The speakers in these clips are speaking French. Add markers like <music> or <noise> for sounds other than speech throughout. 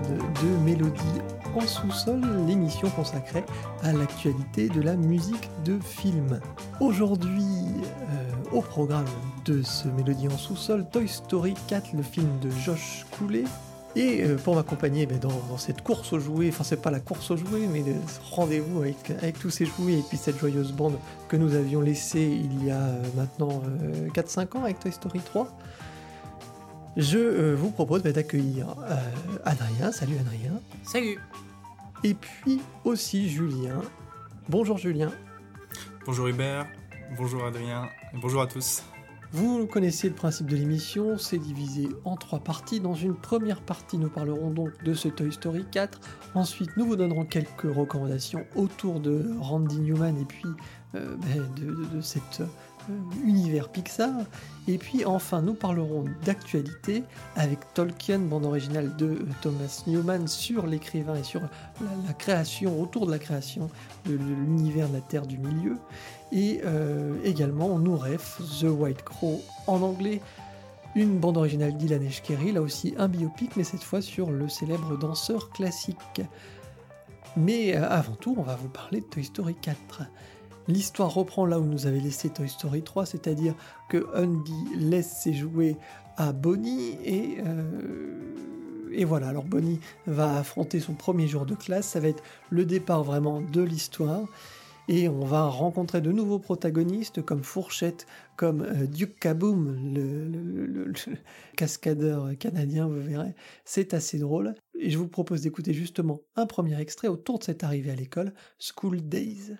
de Mélodie en sous-sol, l'émission consacrée à l'actualité de la musique de film. Aujourd'hui, euh, au programme de ce Mélodie en sous-sol, Toy Story 4, le film de Josh Coulet. Et euh, pour m'accompagner ben, dans, cette course aux jouets, enfin c'est pas la course aux jouets, mais ce rendez-vous avec, tous ces jouets et puis cette joyeuse bande que nous avions laissée il y a euh, maintenant 4-5 ans avec Toy Story 3, je euh, vous propose bah, d'accueillir euh, Adrien. Salut Adrien. Salut. Et puis aussi Julien. Bonjour Julien. Bonjour Hubert. Bonjour Adrien. bonjour à tous. Vous connaissez le principe de l'émission, c'est divisé en trois parties. Dans une première partie, nous parlerons donc de ce Toy Story 4. Ensuite, nous vous donnerons quelques recommandations autour de Randy Newman et puis euh, ben, de, euh, univers Pixar. Et puis enfin, nous parlerons d'actualité avec Tolkien, bande originale de euh, Thomas Newman sur l'écrivain et sur la, création, autour de la création de, l'univers de la Terre du Milieu. Et euh, également, nous ref The White Crow en anglais. Une bande originale d'Ilan Eshkeri, là aussi un biopic, mais cette fois sur le célèbre danseur classique. Mais avant tout, on va vous parler de Toy Story 4. L'histoire reprend là où nous avait laissé Toy Story 3, c'est-à-dire que Andy laisse ses jouets à Bonnie et, euh, voilà, alors Bonnie va affronter son premier jour de classe, ça va être le départ vraiment de l'histoire. Et on va rencontrer de nouveaux protagonistes comme Fourchette, comme euh, Duke Kaboom, le, cascadeur canadien, vous verrez. C'est assez drôle. Et je vous propose d'écouter justement un premier extrait autour de cette arrivée à l'école, School Days.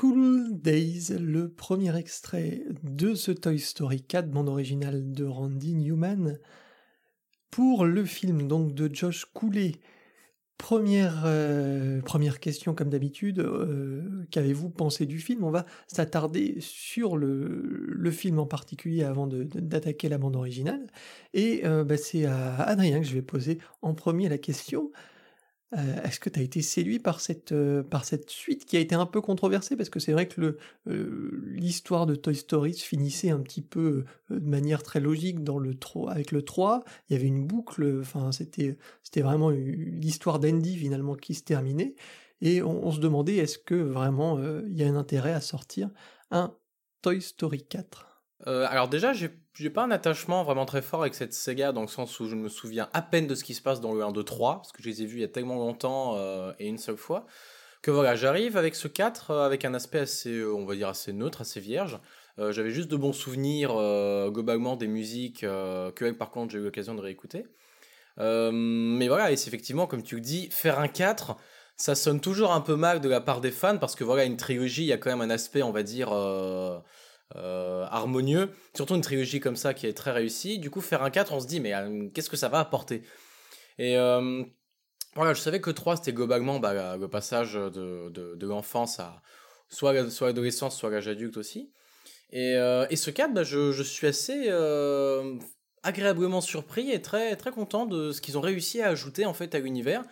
School Days, le premier extrait de ce Toy Story 4, bande originale de Randy Newman, pour le film donc de Josh Cooley. Première, euh, première question comme d'habitude, euh, qu'avez-vous pensé du film? On va s'attarder sur le, film en particulier avant d'attaquer la bande originale. Et euh, bah, c'est à Adrien que je vais poser en premier la question. Euh, est-ce que tu as été séduit par cette, euh, par cette suite qui a été un peu controversée? Parce que c'est vrai que euh, l'histoire de Toy Story se finissait un petit peu de manière très logique dans le 3, avec le 3. Il y avait une boucle, c'était vraiment l'histoire d'Andy finalement qui se terminait. Et on, on se demandait est-ce que vraiment il y a un intérêt à sortir un Toy Story 4 euh, alors déjà, j'ai pas un attachement vraiment très fort avec cette Sega dans le sens où je me souviens à peine de ce qui se passe dans le 1, 2, 3, parce que je les ai vus il y a tellement longtemps euh, et une seule fois, que voilà, j'arrive avec ce 4 euh, avec un aspect assez, on va dire, assez neutre, assez vierge. J'avais juste de bons souvenirs globalement des musiques que par contre j'ai eu l'occasion de réécouter. mais voilà, et c'est effectivement, comme tu le dis, faire un 4, ça sonne toujours un peu mal de la part des fans parce que voilà, une trilogie, il y a quand même un aspect, on va dire euh, harmonieux, surtout une trilogie comme ça qui est très réussie. Du coup, faire un 4, on se dit, mais euh, qu'est-ce que ça va apporter? Et euh, voilà, je savais que 3, c'était globalement bah, le passage de, de, l'enfance à soit, l'adolescence, soit l'âge adulte aussi. Et, et ce 4, bah, je, je, suis assez agréablement surpris et très, très content de ce qu'ils ont réussi à ajouter en fait à l'univers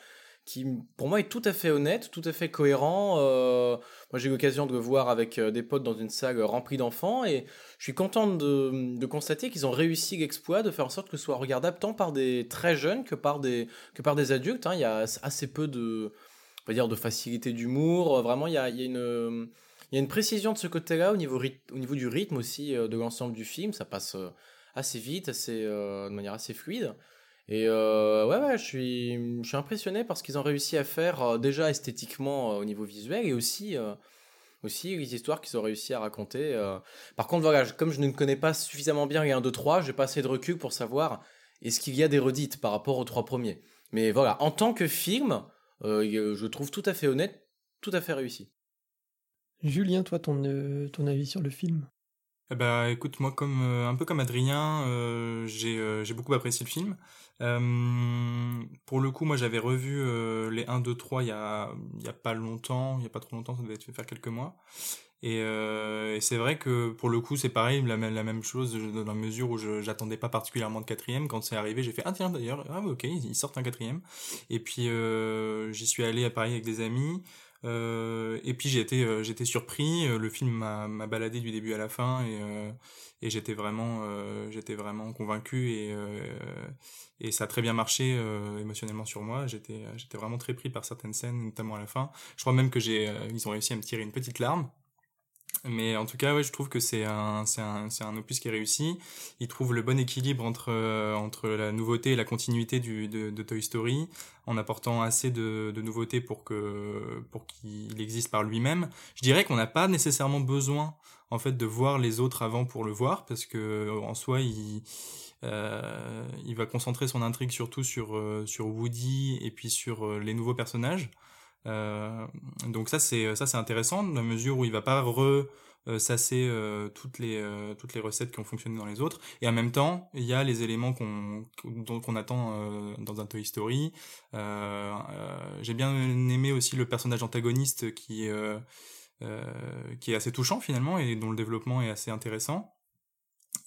qui pour moi est tout à fait honnête, tout à fait cohérent. Euh, moi j'ai eu l'occasion de le voir avec euh, des potes dans une salle remplie d'enfants et je suis content de, constater qu'ils ont réussi l'exploit de faire en sorte que ce soit regardable tant par des très jeunes que par des, que par des adultes. Hein. Il y a assez peu de, on va dire, de facilité d'humour. Vraiment, il y a, une... Il y a une précision de ce côté-là au niveau, au niveau du rythme aussi euh, de l'ensemble du film. Ça passe assez vite, assez, de manière assez fluide. Et euh, ouais, ouais, je suis, je suis impressionné par ce qu'ils ont réussi à faire euh, déjà esthétiquement euh, au niveau visuel et aussi, aussi les histoires qu'ils ont réussi à raconter. Par contre, voilà, comme je ne connais pas suffisamment bien les 1, 2, 3, j'ai pas assez de recul pour savoir est-ce qu'il y a des redites par rapport aux trois premiers. Mais voilà, en tant que film, je trouve tout à fait honnête, tout à fait réussi. Julien, toi, ton, ton avis sur le film? Eh ben, écoute, moi, comme un peu comme Adrien, j'ai j'ai beaucoup apprécié le film. Euh, pour le coup, moi j'avais revu euh, les 1, 2, 3 il y a, il y a pas longtemps, il y a pas trop longtemps, ça devait faire quelques mois. Et, euh, c'est vrai que pour le coup, c'est pareil, la, la même chose dans la mesure où je j'attendais pas particulièrement de quatrième. Quand c'est arrivé, j'ai fait ah tiens d'ailleurs, ah ok, ils sortent un quatrième. Et puis euh, j'y suis allé à Paris avec des amis. Euh, et puis j'ai été, euh, j'étais surpris. Le film m'a baladé du début à la fin et, et j'étais vraiment, j'étais vraiment convaincu et et ça a très bien marché euh, émotionnellement sur moi. J'étais euh, j'étais vraiment très pris par certaines scènes, notamment à la fin. Je crois même que j'ai euh, ils ont réussi à me tirer une petite larme. Mais en tout cas, ouais, je trouve que c'est un, un, un opus qui est réussi. Il trouve le bon équilibre entre, entre la nouveauté et la continuité du, de, Toy Story, en apportant assez de, de nouveautés pour que, pour qu'il existe par lui-même. Je dirais qu'on n'a pas nécessairement besoin, en fait, de voir les autres avant pour le voir, parce que, en soi, il, euh, il va concentrer son intrigue surtout sur, euh, sur Woody et puis sur euh, les nouveaux personnages. Donc ça c'est ça c'est intéressant dans la mesure où il va pas re sasser toutes les toutes les recettes qui ont fonctionné dans les autres. Et en même temps il y a les éléments qu'on qu'on attend dans un Toy Story. J'ai bien aimé aussi le personnage antagoniste qui qui est assez touchant finalement et dont le développement est assez intéressant.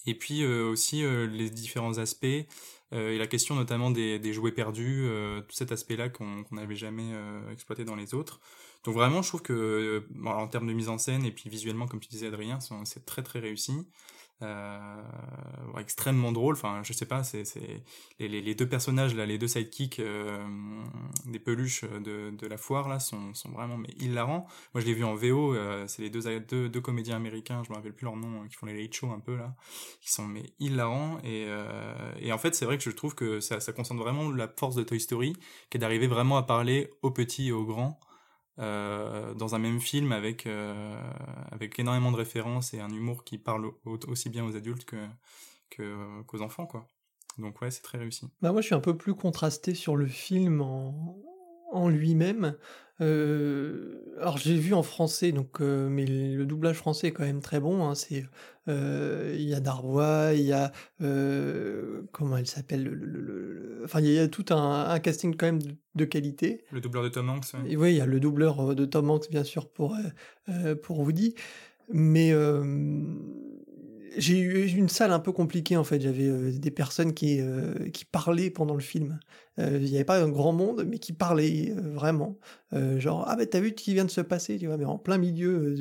Et puis euh, aussi euh, les différents aspects euh, et la question notamment des, des jouets perdus, tout cet aspect-là qu'on n'avait jamais exploité dans les autres. Donc vraiment, je trouve que en termes de mise en scène et puis visuellement, comme tu disais Adrien, c'est très très réussi euh, extrêmement drôle. Enfin, je sais pas, c'est les, les, deux personnages là, les deux sidekicks euh, des peluches de, de la foire là sont, sont vraiment mais hilarants. Moi, je l'ai vu en VO. Euh, c'est les deux, deux, deux comédiens américains, je me rappelle plus leur nom, qui font les late shows un peu là, qui sont mais hilarants. Et, euh, et en fait, c'est vrai que je trouve que ça, ça concentre vraiment la force de Toy Story, qui est d'arriver vraiment à parler aux petits et aux grands. Dans un même film avec avec énormément de références et un humour qui parle aussi bien aux adultes que qu'aux enfants quoi. Donc ouais, c'est très réussi. Bah moi je suis un peu plus contrasté sur le film en, en lui-même. Euh, alors j'ai vu en français, donc euh, mais le doublage français est quand même très bon. Hein, c'est euh, il y a Darbois, il y a comment elle s'appelle, le, enfin il y, a tout un, casting quand même de, qualité. Le doubleur de Tom Hanks. Et oui, il y a le doubleur de Tom Hanks bien sûr pour pour Woody, mais j'ai eu une salle un peu compliquée en fait. J'avais euh, des personnes qui, euh, qui parlaient pendant le film. Euh, il n'y avait pas un grand monde, mais qui parlaient vraiment. genre, ah ben t'as vu ce qui vient de se passer, tu vois, mais en plein milieu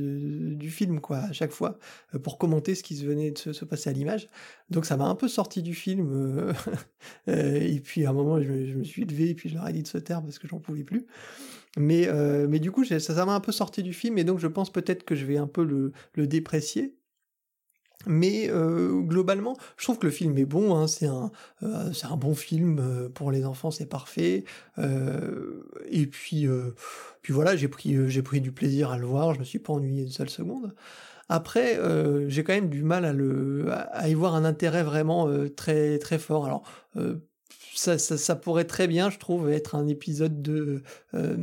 du film, quoi, à chaque fois, pour commenter ce qui se venait de se, passer à l'image. Donc ça m'a un peu sorti du film. <laughs> et puis à un moment, je, me suis levé et puis je leur ai dit de se taire parce que j'en pouvais plus. Mais, mais du coup, ça, m'a un peu sorti du film et donc je pense peut-être que je vais un peu le déprécier. Mais euh, globalement, je trouve que le film est bon. Hein, c'est un, euh, c'est un bon film euh, pour les enfants, c'est parfait. et puis, puis voilà, j'ai pris, j'ai pris du plaisir à le voir. Je me suis pas ennuyé une seule seconde. Après, j'ai quand même du mal à le, à y voir un intérêt vraiment très très fort. Alors ça, ça, pourrait très bien, je trouve, être un épisode de euh,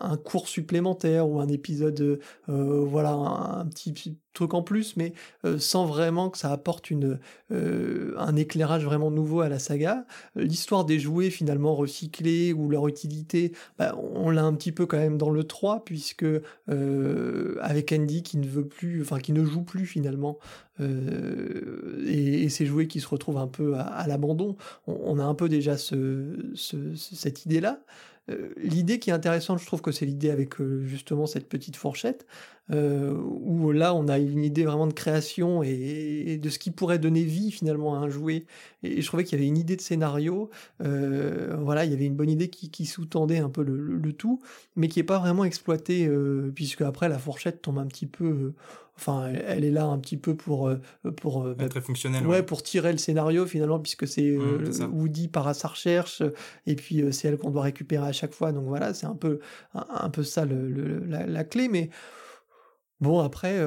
un cours supplémentaire ou un épisode, euh, voilà, un, petit truc en plus, mais euh, sans vraiment que ça apporte une un éclairage vraiment nouveau à la saga. L'histoire des jouets finalement recyclés ou leur utilité, bah, on l'a un petit peu quand même dans le 3 puisque avec Andy qui ne veut plus, enfin qui ne joue plus finalement euh, et, ces jouets qui se retrouvent un peu à, l'abandon. On, a un peu déjà ce, cette idée-là. Euh, l'idée qui est intéressante, je trouve que c'est l'idée avec euh, justement cette petite fourchette, où là on a une idée vraiment de création et, de ce qui pourrait donner vie finalement à un jouet. Et, je trouvais qu'il y avait une idée de scénario, voilà, il y avait une bonne idée qui, sous-tendait un peu le, tout, mais qui n'est pas vraiment exploitée, puisque après la fourchette tombe un petit peu enfin elle, est là un petit peu pour euh, pour euh, bah, très fonctionnel ouais, pour tirer le scénario finalement puisque c'est mmh, Woody part à sa recherche et puis c'est elle qu'on doit récupérer à chaque fois. Donc voilà c'est un peu un, peu ça le, la, clé mais Bon, après,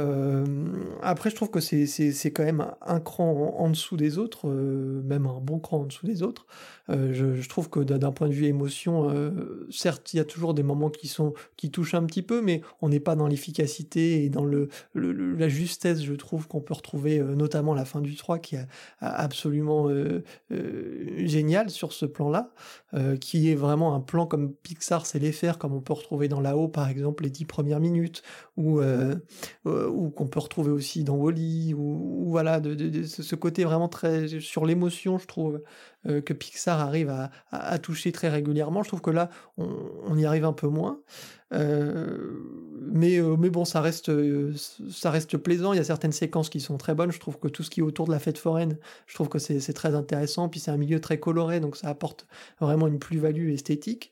après, je trouve que c'est quand même un, cran en, dessous des autres, même un bon cran en dessous des autres. Euh, je, trouve que d'un point de vue émotion, euh, certes, il y a toujours des moments qui sont qui touchent un petit peu, mais on n'est pas dans l'efficacité et dans le, la justesse, je trouve, qu'on peut retrouver, euh, notamment la fin du 3, qui est absolument génial sur ce plan-là, qui est vraiment un plan comme Pixar sait les faire, comme on peut retrouver dans là-haut, par exemple, les dix premières minutes, ou ou qu'on peut retrouver aussi dans Wally, ou, voilà, ce côté vraiment très sur l'émotion, je trouve, euh, que Pixar arrive à, toucher très régulièrement. Je trouve que là, on, y arrive un peu moins. Euh, mais, euh, mais bon, ça reste, ça reste plaisant. Il y a certaines séquences qui sont très bonnes. Je trouve que tout ce qui est autour de la fête foraine, je trouve que c'est très intéressant. Puis c'est un milieu très coloré, donc ça apporte vraiment une plus-value esthétique.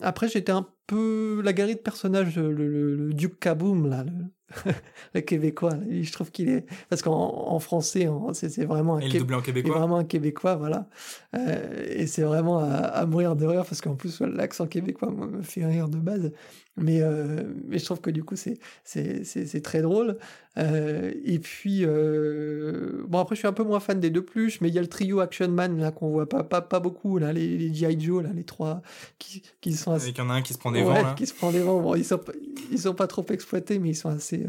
Après, j'étais un peu la galerie de personnages, le, le, Duke Kaboom, là, le, <laughs> québécois. je trouve qu'il est parce qu'en français, c'est vraiment un, québécois. vraiment un québécois, voilà. Euh, et c'est vraiment à, mourir de rire parce qu'en plus l'accent québécois me fait rire de base. Mais euh, mais je trouve que du coup c'est très drôle. Euh, et puis bon après je suis un peu moins fan des deux plus, mais il y a le trio Action Man là qu'on voit pas pas pas beaucoup là les, les GI Joe là les trois qui qui sont assez... y en a un qui se prend des vents là. qui se prend des vents. Bon ils sont ils sont pas trop exploités mais ils sont assez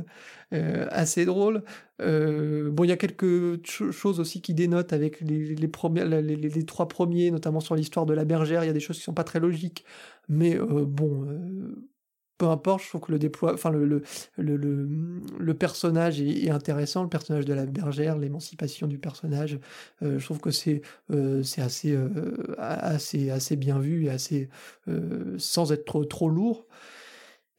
euh, assez drôle. Euh, bon, il y a quelques choses aussi qui dénotent avec les, les, premiers, les, trois premiers, notamment sur l'histoire de la bergère. Il y a des choses qui sont pas très logiques, mais euh, bon, peu importe. Je trouve que le déploie, enfin le le, le, le, personnage est, intéressant, le personnage de la bergère, l'émancipation du personnage. je trouve que c'est c'est assez assez assez bien vu et assez sans être trop trop lourd.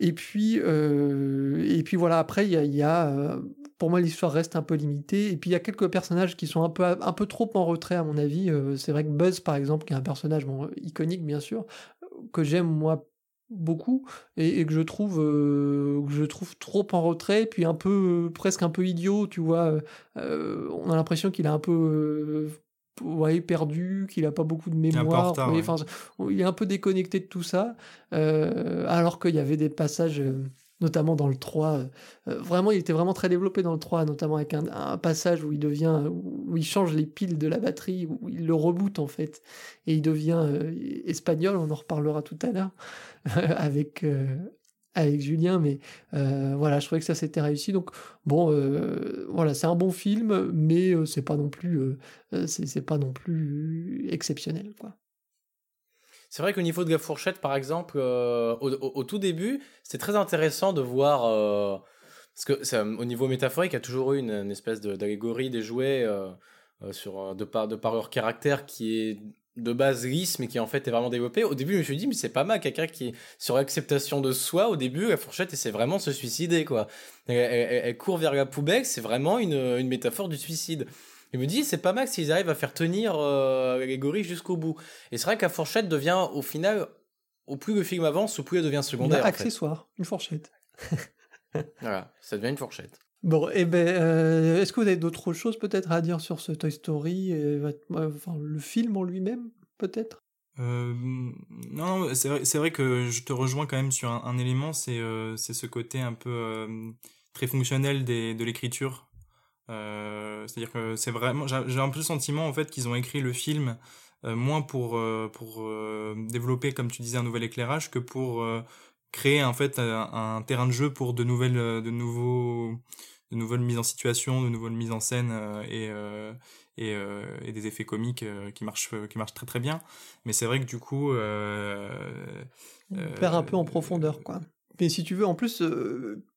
Et puis, euh, et puis voilà, après, il y a, euh, pour moi, l'histoire reste un peu limitée. Et puis, il y a quelques personnages qui sont un peu, un peu trop en retrait, à mon avis. Euh, c'est vrai que Buzz, par exemple, qui est un personnage iconique, bien sûr, que j'aime, moi, beaucoup, et, que je trouve, que je trouve trop en retrait, puis un peu, presque un peu idiot, tu vois. on a l'impression qu'il a un peu ouais, perdu, qu'il a pas beaucoup de mémoire. il est un peu déconnecté de tout ça, euh, alors qu'il y avait des passages, euh, notamment dans le 3. Euh, vraiment, il était vraiment très développé dans le 3, notamment avec un, passage où il devient, où il change les piles de la batterie, où il le reboot en fait, et il devient espagnol. On en reparlera tout à l'heure <laughs> avec avec Julien, mais euh, voilà, je trouvais que ça s'était réussi. Donc bon, euh, voilà, c'est un bon film, mais euh, c'est pas non pas non plus exceptionnel, quoi. C'est vrai qu'au niveau de la fourchette, par exemple, au, tout début, c'était très intéressant de voir parce que au niveau métaphorique, il y a toujours eu une, espèce d'allégorie des jouets sur de par de par leur caractère qui est de base lisse mais qui en fait est vraiment développé. Au début je me suis dit mais c'est pas mal quelqu'un qui est sur l'acceptation de soi au début la fourchette et c'est vraiment se suicider quoi. Elle, court vers la poubelle c'est vraiment une, une, métaphore du suicide il me dit c'est pas mal s'ils arrivent à faire tenir euh, l'allégorie jusqu'au bout. Et c'est vrai que la fourchette devient au final au plus le film avance au plus elle devient secondaire un accessoire une fourchette. <laughs> Voilà ça devient une fourchette. Bon, et eh ben, euh, est-ce que vous avez d'autres choses peut-être à dire sur ce Toy Story, enfin, le film en lui-même, peut-être? Euh, non, c'est vrai, vrai, que je te rejoins quand même sur un, élément, c'est euh, ce côté un peu euh, très fonctionnel des, de l'écriture. C'est-à-dire que c'est vraiment, j'ai un peu le sentiment en fait qu'ils ont écrit le film moins pour pour développer, comme tu disais, un nouvel éclairage que pour créer en fait un, terrain de jeu pour de nouvelles, de nouveaux de nouvelles mises en situation, de nouvelles mises en scène euh, et, euh, et, euh, des effets comiques qui marchent qui marchent très très bien. Mais c'est vrai que du coup, on perd un peu en profondeur, quoi. Mais si tu veux, en plus,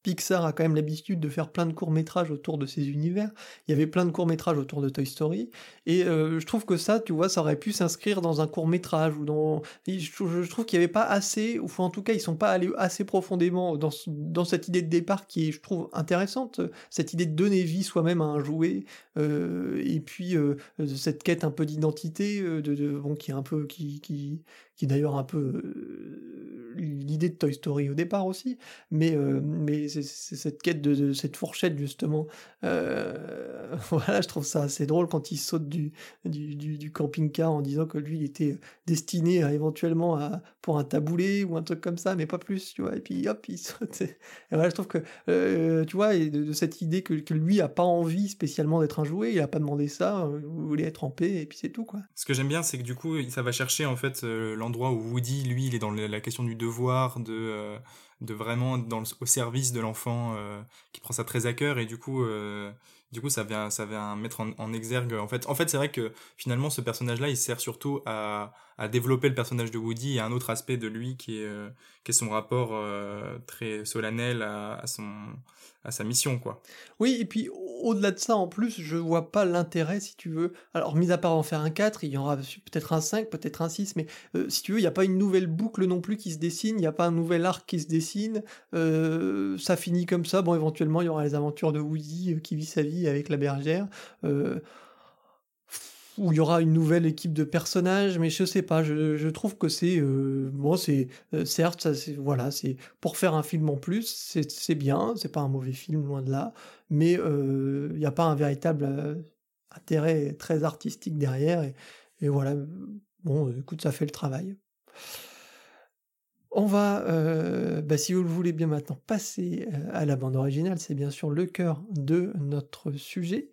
Pixar a quand même l'habitude de faire plein de courts-métrages autour de ces univers. Il y avait plein de courts-métrages autour de Toy Story. Et euh, je trouve que ça, tu vois, ça aurait pu s'inscrire dans un court-métrage ou dans. Je, trouve qu'il n'y avait pas assez, ou en tout cas, ils sont pas allés assez profondément dans, dans cette idée de départ qui est, je trouve, intéressante. Cette idée de donner vie soi-même à un jouet. Euh, et puis, euh, cette quête un peu d'identité, de, de, bon, qui est un peu. qui, qui, qui d'ailleurs un peu l'idée de Toy Story au départ aussi. Mais, mais cette quête de, cette fourchette justement. Euh, <laughs> voilà, je trouve ça assez drôle quand il saute du, du, camping-car en disant que lui il était destiné éventuellement à, pour un taboulé ou un truc comme ça, mais pas plus, tu vois. Et puis hop, il <laughs> saute. Et voilà, je trouve que, euh, tu vois, de, cette idée que, lui a pas envie spécialement d'être un jouet, il a pas demandé ça, euh, il voulait être en paix et puis c'est tout, quoi. Ce que j'aime bien, c'est que du coup, ça va chercher en fait l'endroit où Woody, lui, il est dans la question du devoir, de de vraiment dans au service de l'enfant euh, qui prend ça très à cœur. Et du coup euh, du coup ça vient ça vient mettre en, exergue en fait. En fait c'est vrai que finalement ce personnage là il sert surtout à, à développer le personnage de Woody et un autre aspect de lui qui est euh, son rapport très solennel à, son sa mission quoi oui et puis au-delà de ça, en plus, je vois pas l'intérêt, si tu veux. Alors, mis à part en faire un 4, il y aura peut-être un 5, peut-être un 6, mais euh, si tu veux, il n'y a pas une nouvelle boucle non plus qui se dessine, il n'y a pas un nouvel arc qui se dessine. Euh, ça finit comme ça. Bon, éventuellement, il y aura les aventures de Woody euh, qui vit sa vie avec la bergère où il y aura une nouvelle équipe de personnages, mais je sais pas, je, trouve que c'est euh, bon, c'est euh, certes, ça, voilà, c'est pour faire un film en plus, c'est bien, c'est pas un mauvais film loin de là, mais euh, il n'y a pas un véritable intérêt très artistique derrière, et, voilà, bon, écoute, ça fait le travail. On va, bah, si vous le voulez bien maintenant, passer à la bande originale, c'est bien sûr le cœur de notre sujet.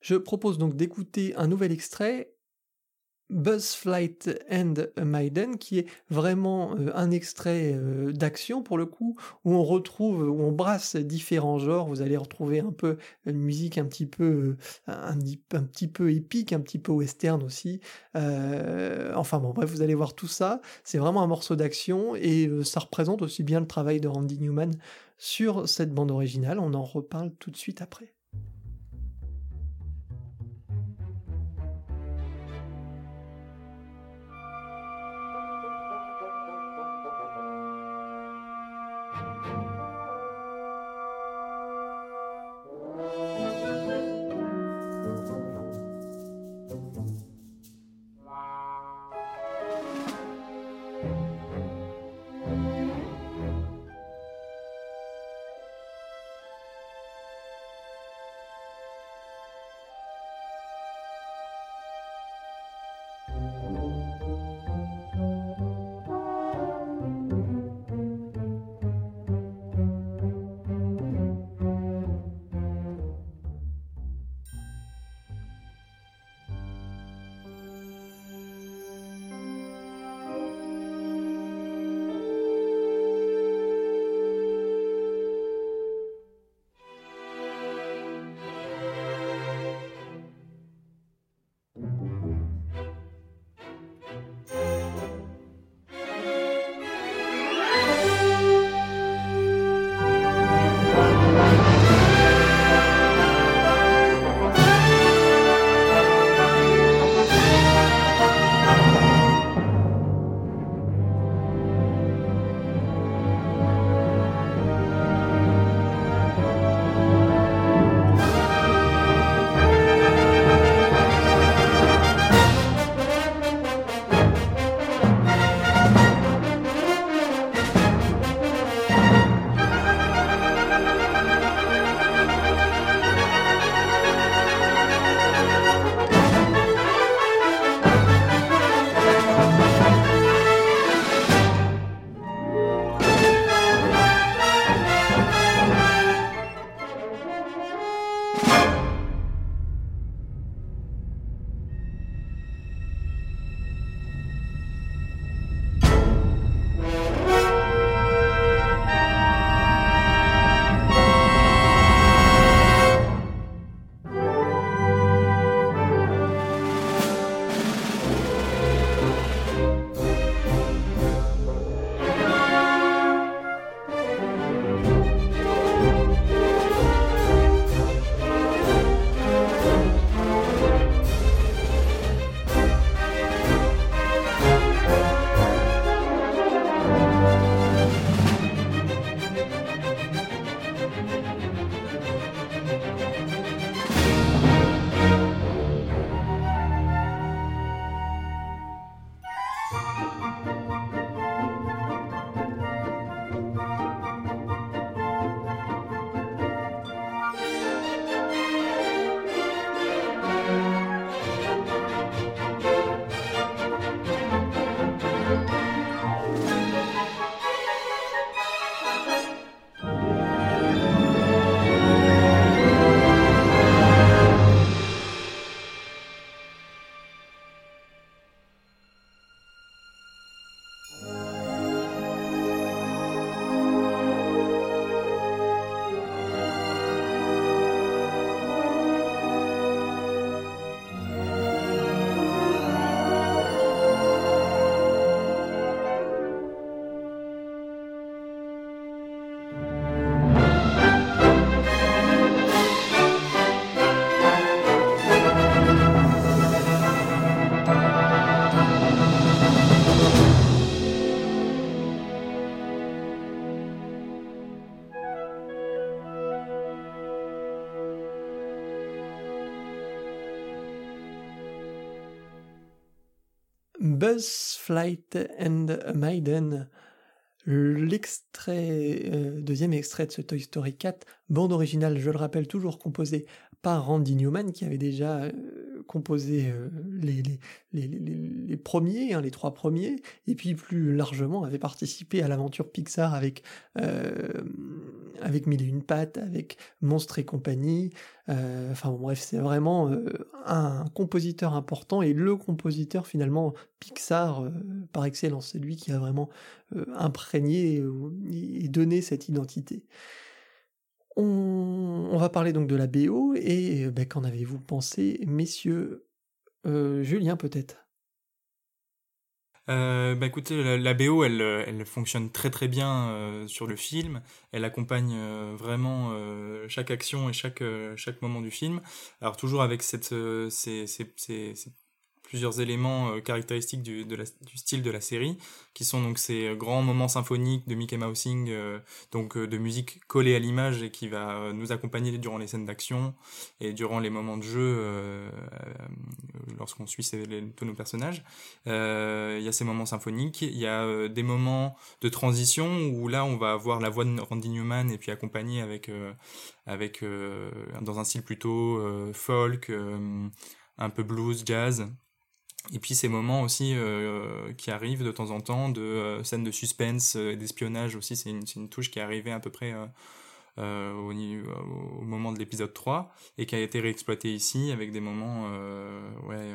Je propose donc d'écouter un nouvel extrait, Buzz Flight and Maiden, qui est vraiment euh, un extrait euh, d'action pour le coup, où on retrouve, où on brasse différents genres. Vous allez retrouver un peu une musique un petit peu, euh, un, petit peu épique, un petit peu western aussi. enfin bon, bref, vous allez voir tout ça. C'est vraiment un morceau d'action et ça représente aussi bien le travail de Randy Newman sur cette bande originale. On en reparle tout de suite après. Flight and Maiden, l'extrait, euh, deuxième extrait de ce Toy Story 4, bande originale, je le rappelle, toujours composée par Randy Newman, qui avait déjà euh, composé euh, les, premiers, hein, les trois premiers, et puis plus largement avait participé à l'aventure Pixar avec, avec Mille et une pattes, avec Monstre et compagnie. enfin bon, bref, c'est vraiment un compositeur important et le compositeur finalement Pixar par excellence. C'est lui qui a vraiment imprégné et donné cette identité. On, va parler donc de la BO et ben, qu'en avez-vous pensé, messieurs euh, Julien peut-être? Euh, bah écoutez, la, BO, elle, fonctionne très très bien euh, sur le film. Elle accompagne vraiment chaque action et chaque chaque moment du film. Alors toujours avec cette ces, ces, plusieurs éléments euh, caractéristiques du, style de la série, qui sont donc ces euh, grands moments symphoniques de Mickey Mousing, euh, donc de musique collée à l'image et qui va nous accompagner durant les scènes d'action et durant les moments de jeu lorsqu'on suit tous nos personnages. Il y a ces moments symphoniques, il y a des moments de transition où là on va avoir la voix de Randy Newman et puis accompagné avec avec dans un style plutôt folk, un peu blues, jazz. Et puis ces moments aussi euh, qui arrivent de temps en temps de euh, scènes de suspense et d'espionnage aussi, c'est une, une, touche qui est arrivée à peu près euh, au, moment de l'épisode 3 et qui a été réexploitée ici avec des moments ouais,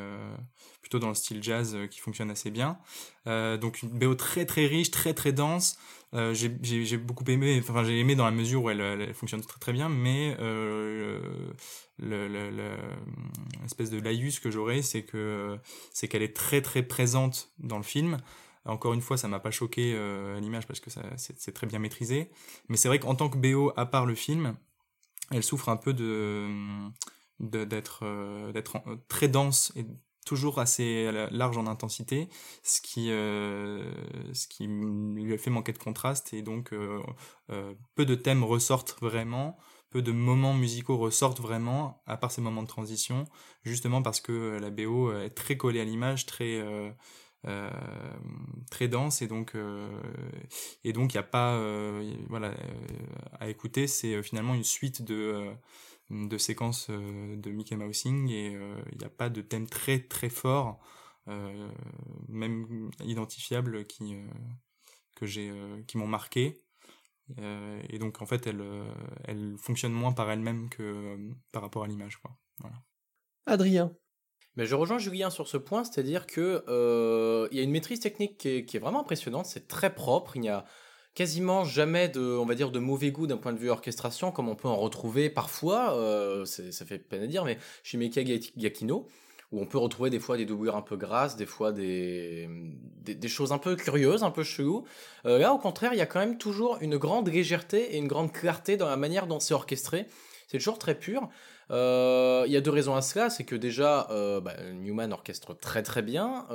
plutôt dans le style jazz qui fonctionne assez bien. donc une BO très très riche, très très dense. j'ai beaucoup aimé, enfin j'ai aimé dans la mesure où elle, elle, fonctionne très très bien, mais l'espèce de laïus que j'aurais, c'est que c'est qu'elle est très très présente dans le film. Encore une fois, ça m'a pas choqué euh, l'image parce que c'est très bien maîtrisé. Mais c'est vrai qu'en tant que BO, à part le film, elle souffre un peu de d'être euh, d'être très dense et toujours assez large en intensité, ce qui euh, ce qui lui a fait manquer de contraste et donc peu de thèmes ressortent vraiment peu de moments musicaux ressortent vraiment, à part ces moments de transition, justement parce que la BO est très collée à l'image, très euh, euh, très dense et donc euh, et donc il n'y a pas voilà à écouter c'est finalement une suite de de séquences de Mickey Mousing et il n'y a pas de thème très très fort même identifiable qui que j'ai qui m'ont marqué euh, et donc en fait, elle, euh, elle fonctionne moins par elle-même que euh, par rapport à l'image. Quoi. Adrien. Mais je rejoins Julien sur ce point, c'est-à-dire que il y a une maîtrise technique qui est, vraiment impressionnante, c'est très propre, il n'y a quasiment jamais de, on va dire, de mauvais goût d'un point de vue orchestration, comme on peut en retrouver parfois, ça fait peine à dire, mais chez Meika Giacchino, où on peut retrouver des fois des doublures un peu grasses, des fois des, des, choses un peu curieuses, un peu chelou. Euh, là, au contraire, il y a quand même toujours une grande légèreté et une grande clarté dans la manière dont c'est orchestré. C'est toujours très pur. Euh, il y a deux raisons à cela, c'est que déjà euh, bah, Newman orchestre très très bien,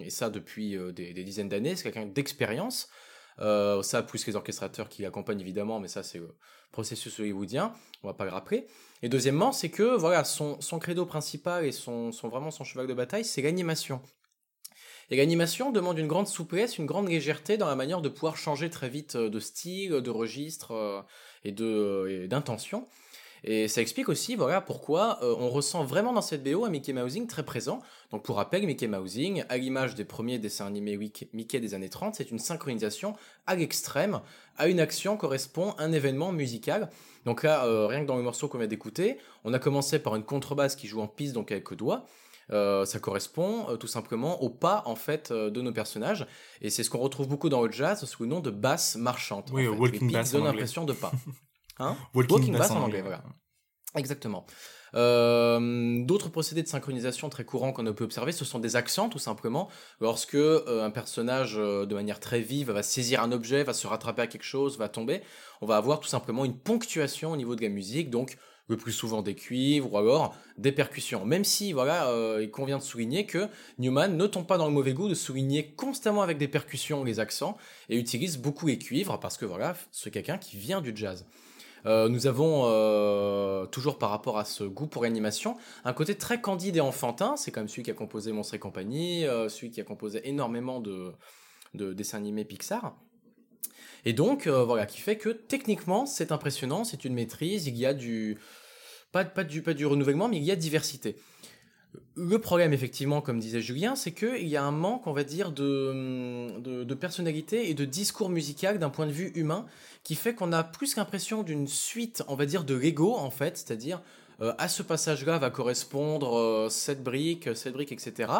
et ça depuis des, dizaines d'années, c'est quelqu'un d'expérience. ça plus les orchestrateurs qui l'accompagnent évidemment, mais ça c'est le processus hollywoodien, on va pas le rappeler. Et deuxièmement, c'est que voilà, son, credo principal et son, vraiment son cheval de bataille, c'est l'animation. Et l'animation demande une grande souplesse, une grande légèreté dans la manière de pouvoir changer très vite euh, de style, de registre euh, et d'intention. Et ça explique aussi voilà pourquoi euh, on ressent vraiment dans cette BO un Mickey Mousing très présent. Donc pour rappel, Mickey Mousing, à l'image des premiers dessins animés Mickey des années 30, c'est une synchronisation à l'extrême. À une action correspond un événement musical. Donc là, euh, rien que dans le morceau qu'on vient d'écouter, on a commencé par une contrebasse qui joue en piste, donc avec le doigt. Euh, ça correspond euh, tout simplement au pas en fait de nos personnages et c'est ce qu'on retrouve beaucoup dans le jazz sous le nom de basse marchante. Oui, en fait. walking bass donne l'impression de pas. <laughs> Hein walking, bass, en anglais, voilà. Exactement. Euh, d'autres procédés de synchronisation très courants qu'on a pu observer, ce sont des accents tout simplement. Lorsque euh, un personnage euh, de manière très vive va saisir un objet, va se rattraper à quelque chose, va tomber, on va avoir tout simplement une ponctuation au niveau de la musique, donc le plus souvent des cuivres ou alors des percussions. Même si voilà, il convient de souligner que Newman ne tombe pas dans le mauvais goût de souligner constamment avec des percussions les accents et utilise beaucoup les cuivres parce que voilà, c'est quelqu'un qui vient du jazz. Euh, nous avons, euh, toujours par rapport à ce goût pour l'animation, un côté très candide et enfantin. C'est comme celui qui a composé Monstres et compagnie, euh, celui qui a composé énormément de, de dessins animés Pixar. Et donc, voilà, qui fait que techniquement, c'est impressionnant, c'est une maîtrise, il y a du. Pas, du, pas du renouvellement, mais il y a diversité. Le problème, effectivement, comme disait Julien, c'est qu'il y a un manque, on va dire, de, de, personnalité et de discours musical d'un point de vue humain qui fait qu'on a plus l'impression d'une suite, on va dire, de Lego, en fait, c'est-à-dire euh, à ce passage-là va correspondre euh, cette brique, cette brique, etc.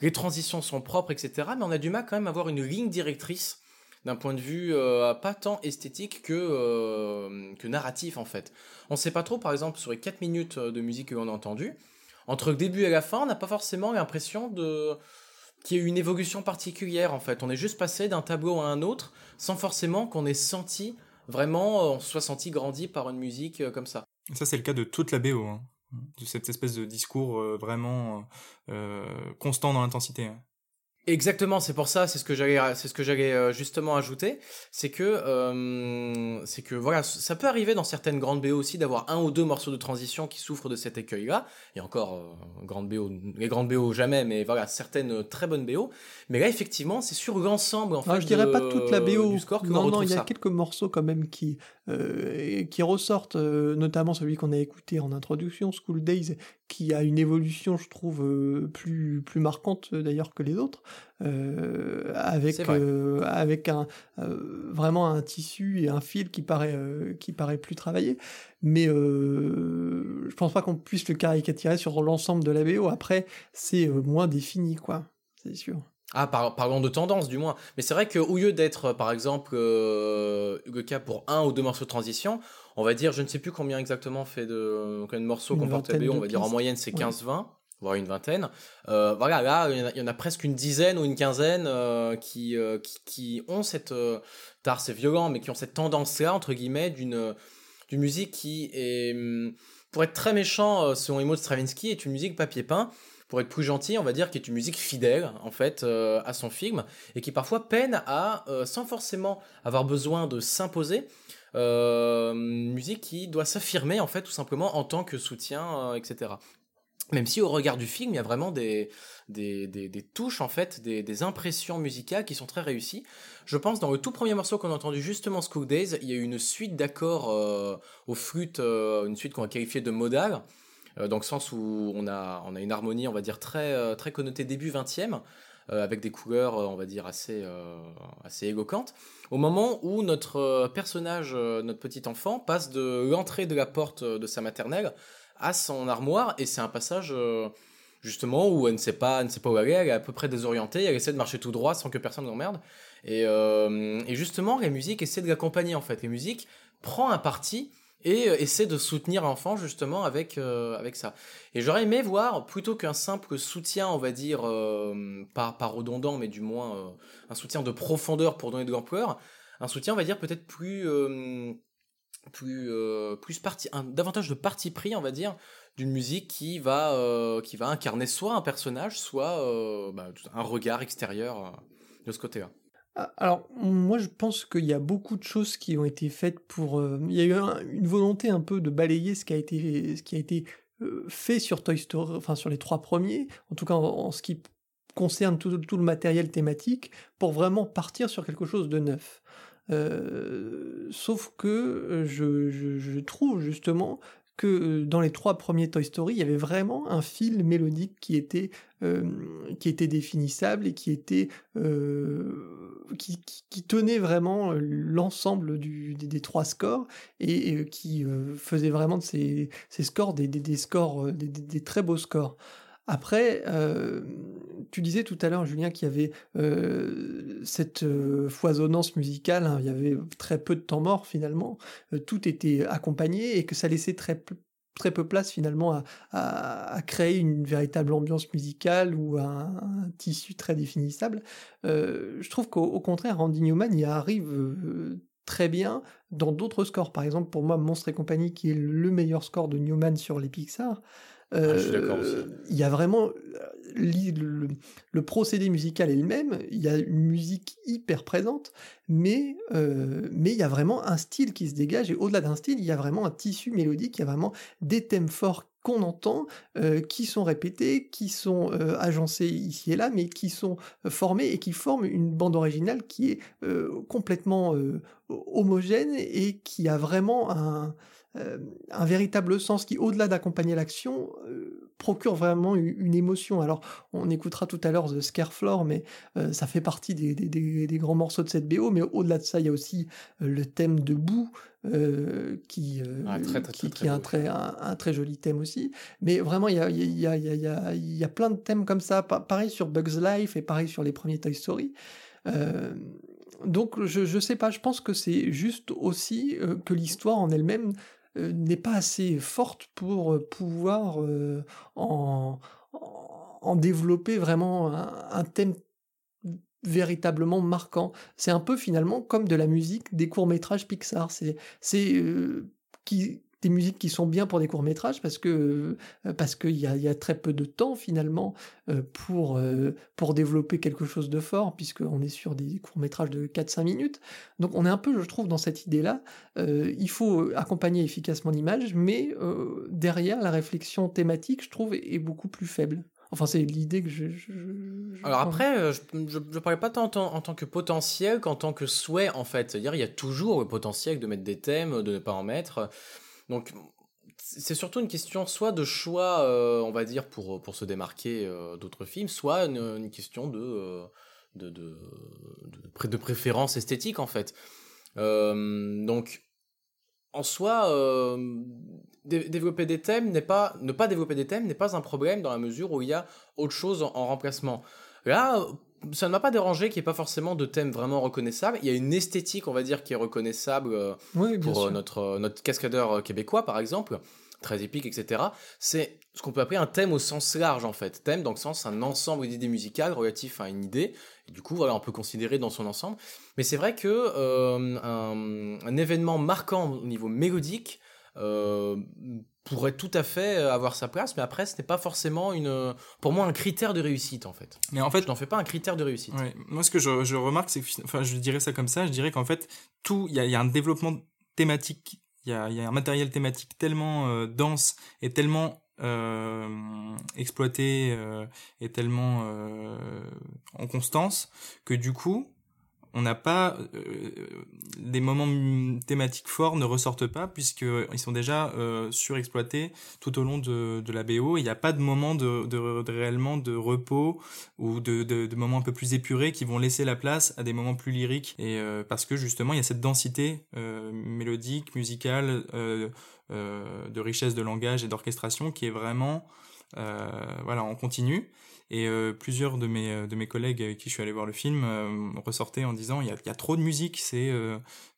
Les transitions sont propres, etc. Mais on a du mal quand même à avoir une ligne directrice d'un point de vue euh, pas tant esthétique que, que narratif, en fait. On ne sait pas trop, par exemple, sur les 4 minutes de musique que l'on a entendues, entre le début et la fin, on n'a pas forcément l'impression de qu'il y ait eu une évolution particulière en fait. On est juste passé d'un tableau à un autre sans forcément qu'on ait senti vraiment, on soit senti grandi par une musique euh, comme ça. Ça c'est le cas de toute la BO, hein. de cette espèce de discours euh, vraiment euh, constant dans l'intensité. Hein. Exactement, c'est pour ça, c'est ce que j'allais, c'est ce que j'allais euh, justement ajouter, c'est que, euh, c'est que voilà, ça peut arriver dans certaines grandes BO aussi d'avoir un ou deux morceaux de transition qui souffrent de cet écueil-là. Et encore, euh, BO, les grandes BO jamais, mais voilà, certaines très bonnes BO. Mais là, effectivement, c'est sur l'ensemble en ah, fait. je dirais pas toute la BO. Du score que non, non, il y a quelques morceaux quand même qui euh, qui ressortent, euh, notamment celui qu'on a écouté en introduction, School Days, qui a une évolution, je trouve, euh, plus, plus marquante d'ailleurs que les autres, avec, avec un, vraiment un tissu et un fil qui paraît, qui paraît plus travaillé. Mais je pense pas qu'on puisse le caricaturer sur l'ensemble de la BO. Après, c'est moins défini, quoi, c'est sûr. Ah, par, parlons de tendance du moins. Mais c'est vrai qu'au lieu d'être, euh, par exemple, euh, le cas pour un ou deux morceaux de transition, on va dire, je ne sais plus combien exactement fait de combien de morceaux comporte BO, on va dire en moyenne c'est 15-20, voire une vingtaine. Euh, voilà, là, il y, en a presque une dizaine ou une quinzaine euh, qui, qui, qui, ont cette, tard c'est violent, mais qui ont cette tendance-là, entre guillemets, d'une d'une musique qui est, hum, pour être très méchant, selon les mots de Stravinsky, est une musique papier peint pour être plus gentil, on va dire, qui est une musique fidèle en fait euh, à son film et qui parfois peine à, euh, sans forcément avoir besoin de s'imposer, euh, musique qui doit s'affirmer en fait tout simplement en tant que soutien, etc. Même si au regard du film, il y a vraiment des, touches, en fait, des, impressions musicales qui sont très réussies. Je pense dans le tout premier morceau qu'on a entendu justement School Days, il y a eu une suite d'accords euh, aux flûtes, une suite qu'on a qualifiée de modale, euh, dans le sens où on a, on a une harmonie, on va dire, très, euh, très connotée début 20e, euh, avec des couleurs, on va dire, assez, assez éloquentes. Au moment où notre personnage, notre petit enfant, passe de l'entrée de la porte de sa maternelle à son armoire, et c'est un passage justement où elle ne sait pas, elle ne sait pas où aller, elle est à peu près désorientée, elle essaie de marcher tout droit sans que personne l'emmerde. Et, et justement, la musique essaie de l'accompagner en fait. La musique prend un parti et euh, essaie de soutenir l'enfant justement avec euh, avec ça. Et j'aurais aimé voir plutôt qu'un simple soutien, on va dire euh, pas redondant, mais du moins un soutien de profondeur pour donner de l'ampleur, un soutien, on va dire peut-être plus plus plus parti, un, davantage de parti pris, on va dire, d'une musique qui va qui va incarner soit un personnage, soit bah, un regard extérieur de ce côté-là. Ah, alors, moi, je pense qu'il y a beaucoup de choses qui ont été faites pour. Euh, il y a eu une volonté un peu de balayer ce qui a été, ce qui a été euh, fait sur Toy Story, enfin sur les trois premiers, en tout cas en, ce qui concerne tout, le matériel thématique, pour vraiment partir sur quelque chose de neuf. Euh, sauf que je, je, trouve justement que euh, dans les trois premiers Toy Story, il y avait vraiment un fil mélodique qui était, euh, qui était définissable et qui était euh, qui, tenait vraiment l'ensemble des, trois scores et, qui faisait vraiment de ces, scores des, des, scores des, très beaux scores. Après, euh, tu disais tout à l'heure, Julien, qu'il y avait euh, cette euh, foisonnance musicale, hein, il y avait très peu de temps mort finalement, tout était accompagné et que ça laissait très, très peu place finalement à, créer une véritable ambiance musicale ou un, tissu très définissable. je trouve qu'au contraire, Randy Newman y arrive très bien dans d'autres scores. Par exemple, pour moi, Monstre et compagnie, qui est le meilleur score de Newman sur les Pixar, Euh, il y a vraiment le, procédé musical est le même. Il y a une musique hyper présente, mais mais il y a vraiment un style qui se dégage et au-delà d'un style, il y a vraiment un tissu mélodique. Il y a vraiment des thèmes forts qu'on entend, euh, qui sont répétés, qui sont euh, agencés ici et là, mais qui sont euh, formés et qui forment une bande originale qui est complètement homogène et qui a vraiment un, un véritable sens qui, au-delà d'accompagner l'action, procure vraiment une, émotion. Alors, on écoutera tout à l'heure The Scarefloor, mais ça fait partie des, des, grands morceaux de cette BO, mais au-delà de ça, il y a aussi le thème de boue, qui, qui, est un très, un, très joli thème aussi. Mais vraiment, il y a, y, a, y, a, y a, plein de thèmes comme ça. Pareil sur Bugs Life et pareil sur les premiers Toy Story. donc, je, je sais pas, je pense que c'est juste aussi que l'histoire en elle-même n'est pas assez forte pour pouvoir en, en, développer vraiment un thème véritablement marquant. C'est un peu finalement comme de la musique des courts-métrages Pixar. C'est c'est euh, qui des musiques qui sont bien pour des courts-métrages parce que euh, parce qu'il y a, y a, très peu de temps finalement euh, pour pour développer quelque chose de fort puisqu'on est sur des courts-métrages de 4-5 minutes. Donc on est un peu je trouve dans cette idée-là, il faut accompagner efficacement l'image mais derrière la réflexion thématique je trouve est beaucoup plus faible. Enfin, c'est l'idée que je. Alors après, euh, je ne parlais pas tant en, tant que potentiel qu'en tant que souhait, en fait. C'est-à-dire, il y a toujours le potentiel de mettre des thèmes, de ne pas en mettre. Donc, c'est surtout une question soit de choix, euh, on va dire, pour, pour se démarquer euh, d'autres films, soit une, question de, de, de, de, de, préférence esthétique, en fait. donc, en soi, développer des thèmes pas ne pas développer des thèmes n'est pas un problème dans la mesure où il y a autre chose en, remplacement. Là, ça ne m'a pas dérangé qu'il n'y ait pas forcément de thème vraiment reconnaissable. Il y a une esthétique, on va dire, qui est reconnaissable euh, pour euh, notre, euh, notre cascadeur québécois, par exemple, très épique, etc. C'est ce qu'on peut appeler un thème au sens large, en fait. Thème, dans le sens, un ensemble d'idées musicales relatif à une idée. Et du coup, voilà, on peut considérer dans son ensemble. Mais c'est vrai que un, un, événement marquant au niveau mélodique euh, pourrait tout à fait avoir sa place, mais après, ce n'est pas forcément une, pour moi un critère de réussite en fait. Mais en fait, je n'en fais pas un critère de réussite. Moi, ce que je, je remarque, c'est que, enfin, je dirais ça comme ça, je dirais qu'en fait, tout, il y, y a, un développement thématique, il y a, y a, un matériel thématique tellement euh, dense et tellement euh, exploité euh, et tellement en constance que du coup, on n'a pas euh, des moments thématiques forts ne ressortent pas puisqu'ils sont déjà euh, surexploités tout au long de, de la BO. Il n'y a pas de moment de, de, réellement de repos ou de, moments un peu plus épurés qui vont laisser la place à des moments plus lyriques et euh, parce que justement il y a cette densité mélodique, musicale, de richesse de langage et d'orchestration qui est vraiment voilà en continu. Et euh, plusieurs de mes, euh, de mes collègues avec qui je suis allé voir le film euh, ressortaient en disant il y a, trop de musique, c'est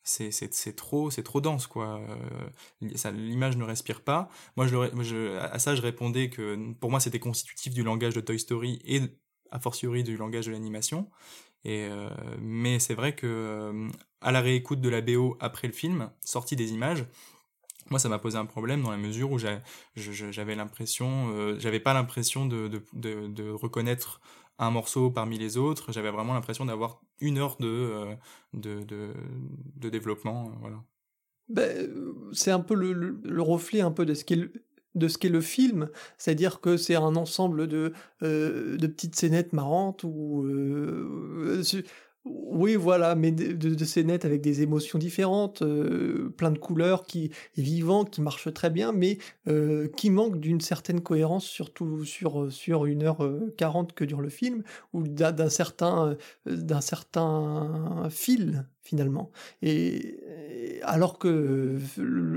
c'est trop trop dense quoi. L'image ne respire pas. Moi à ça je répondais que pour moi c'était constitutif du langage de Toy Story et a fortiori du langage de l'animation. Et mais c'est vrai que à la réécoute de la BO après le film, sortie des images, moi ça m'a posé un problème dans la mesure où j'avais l'impression euh, j'avais pas l'impression de, reconnaître un morceau parmi les autres. J'avais vraiment l'impression d'avoir une heure de, euh, développement euh, voilà. Ben, c'est un peu le, le, reflet un peu de ce le, de ce qu'est le film, c'est-à-dire que c'est un ensemble de, de petites scénettes marrantes ou oui, voilà, mais de, de, avec des émotions différentes, euh, plein de couleurs, qui est vivant, qui marche très bien, mais euh, qui manque d'une certaine cohérence, surtout sur sur une heure euh, quarante que dure le film, ou d'un certain d'un certain fil finalement. Et, alors que,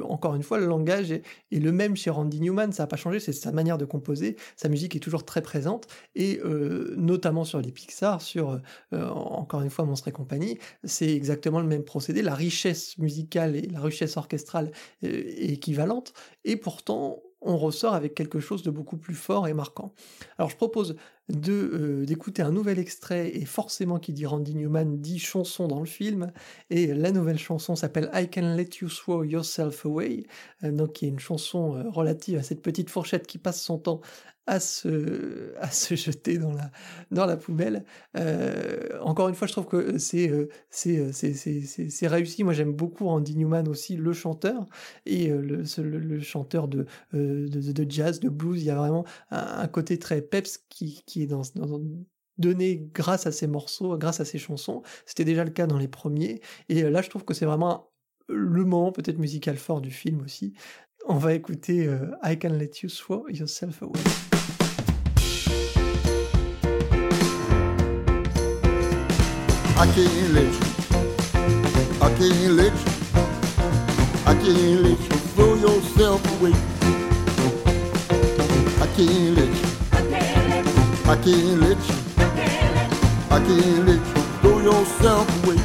encore une fois, le langage est, le même chez Randy Newman, ça n'a pas changé, c'est sa manière de composer, sa musique est toujours très présente, et euh, notamment sur les Pixar, sur, euh, encore une fois, Monstre et compagnie, c'est exactement le même procédé, la richesse musicale et la richesse orchestrale euh, est équivalente, et pourtant, on ressort avec quelque chose de beaucoup plus fort et marquant. Alors je propose euh, d'écouter un nouvel extrait et forcément qui dit Randy Newman dit chanson dans le film et la nouvelle chanson s'appelle I Can Let You Throw Yourself Away euh, donc qui est une chanson euh, relative à cette petite fourchette qui passe son temps à se, à se <laughs> jeter dans la, dans la poubelle. Euh, encore une fois, je trouve que c'est c'est c'est réussi. Moi, j'aime beaucoup Randy Newman aussi, le chanteur, et le, chanteur de, de, jazz, de blues. Il y a vraiment un, côté très peps qui est dans, dans donné grâce à ses morceaux, grâce à ses chansons. C'était déjà le cas dans les premiers. Et là, je trouve que c'est vraiment le moment peut-être musical fort du film aussi. On va écouter I Can Let You Throw Yourself Away. I can't let you. I can't let. I can't let you throw yourself away. I can't let you. I can't let you. I can't let you throw yourself away.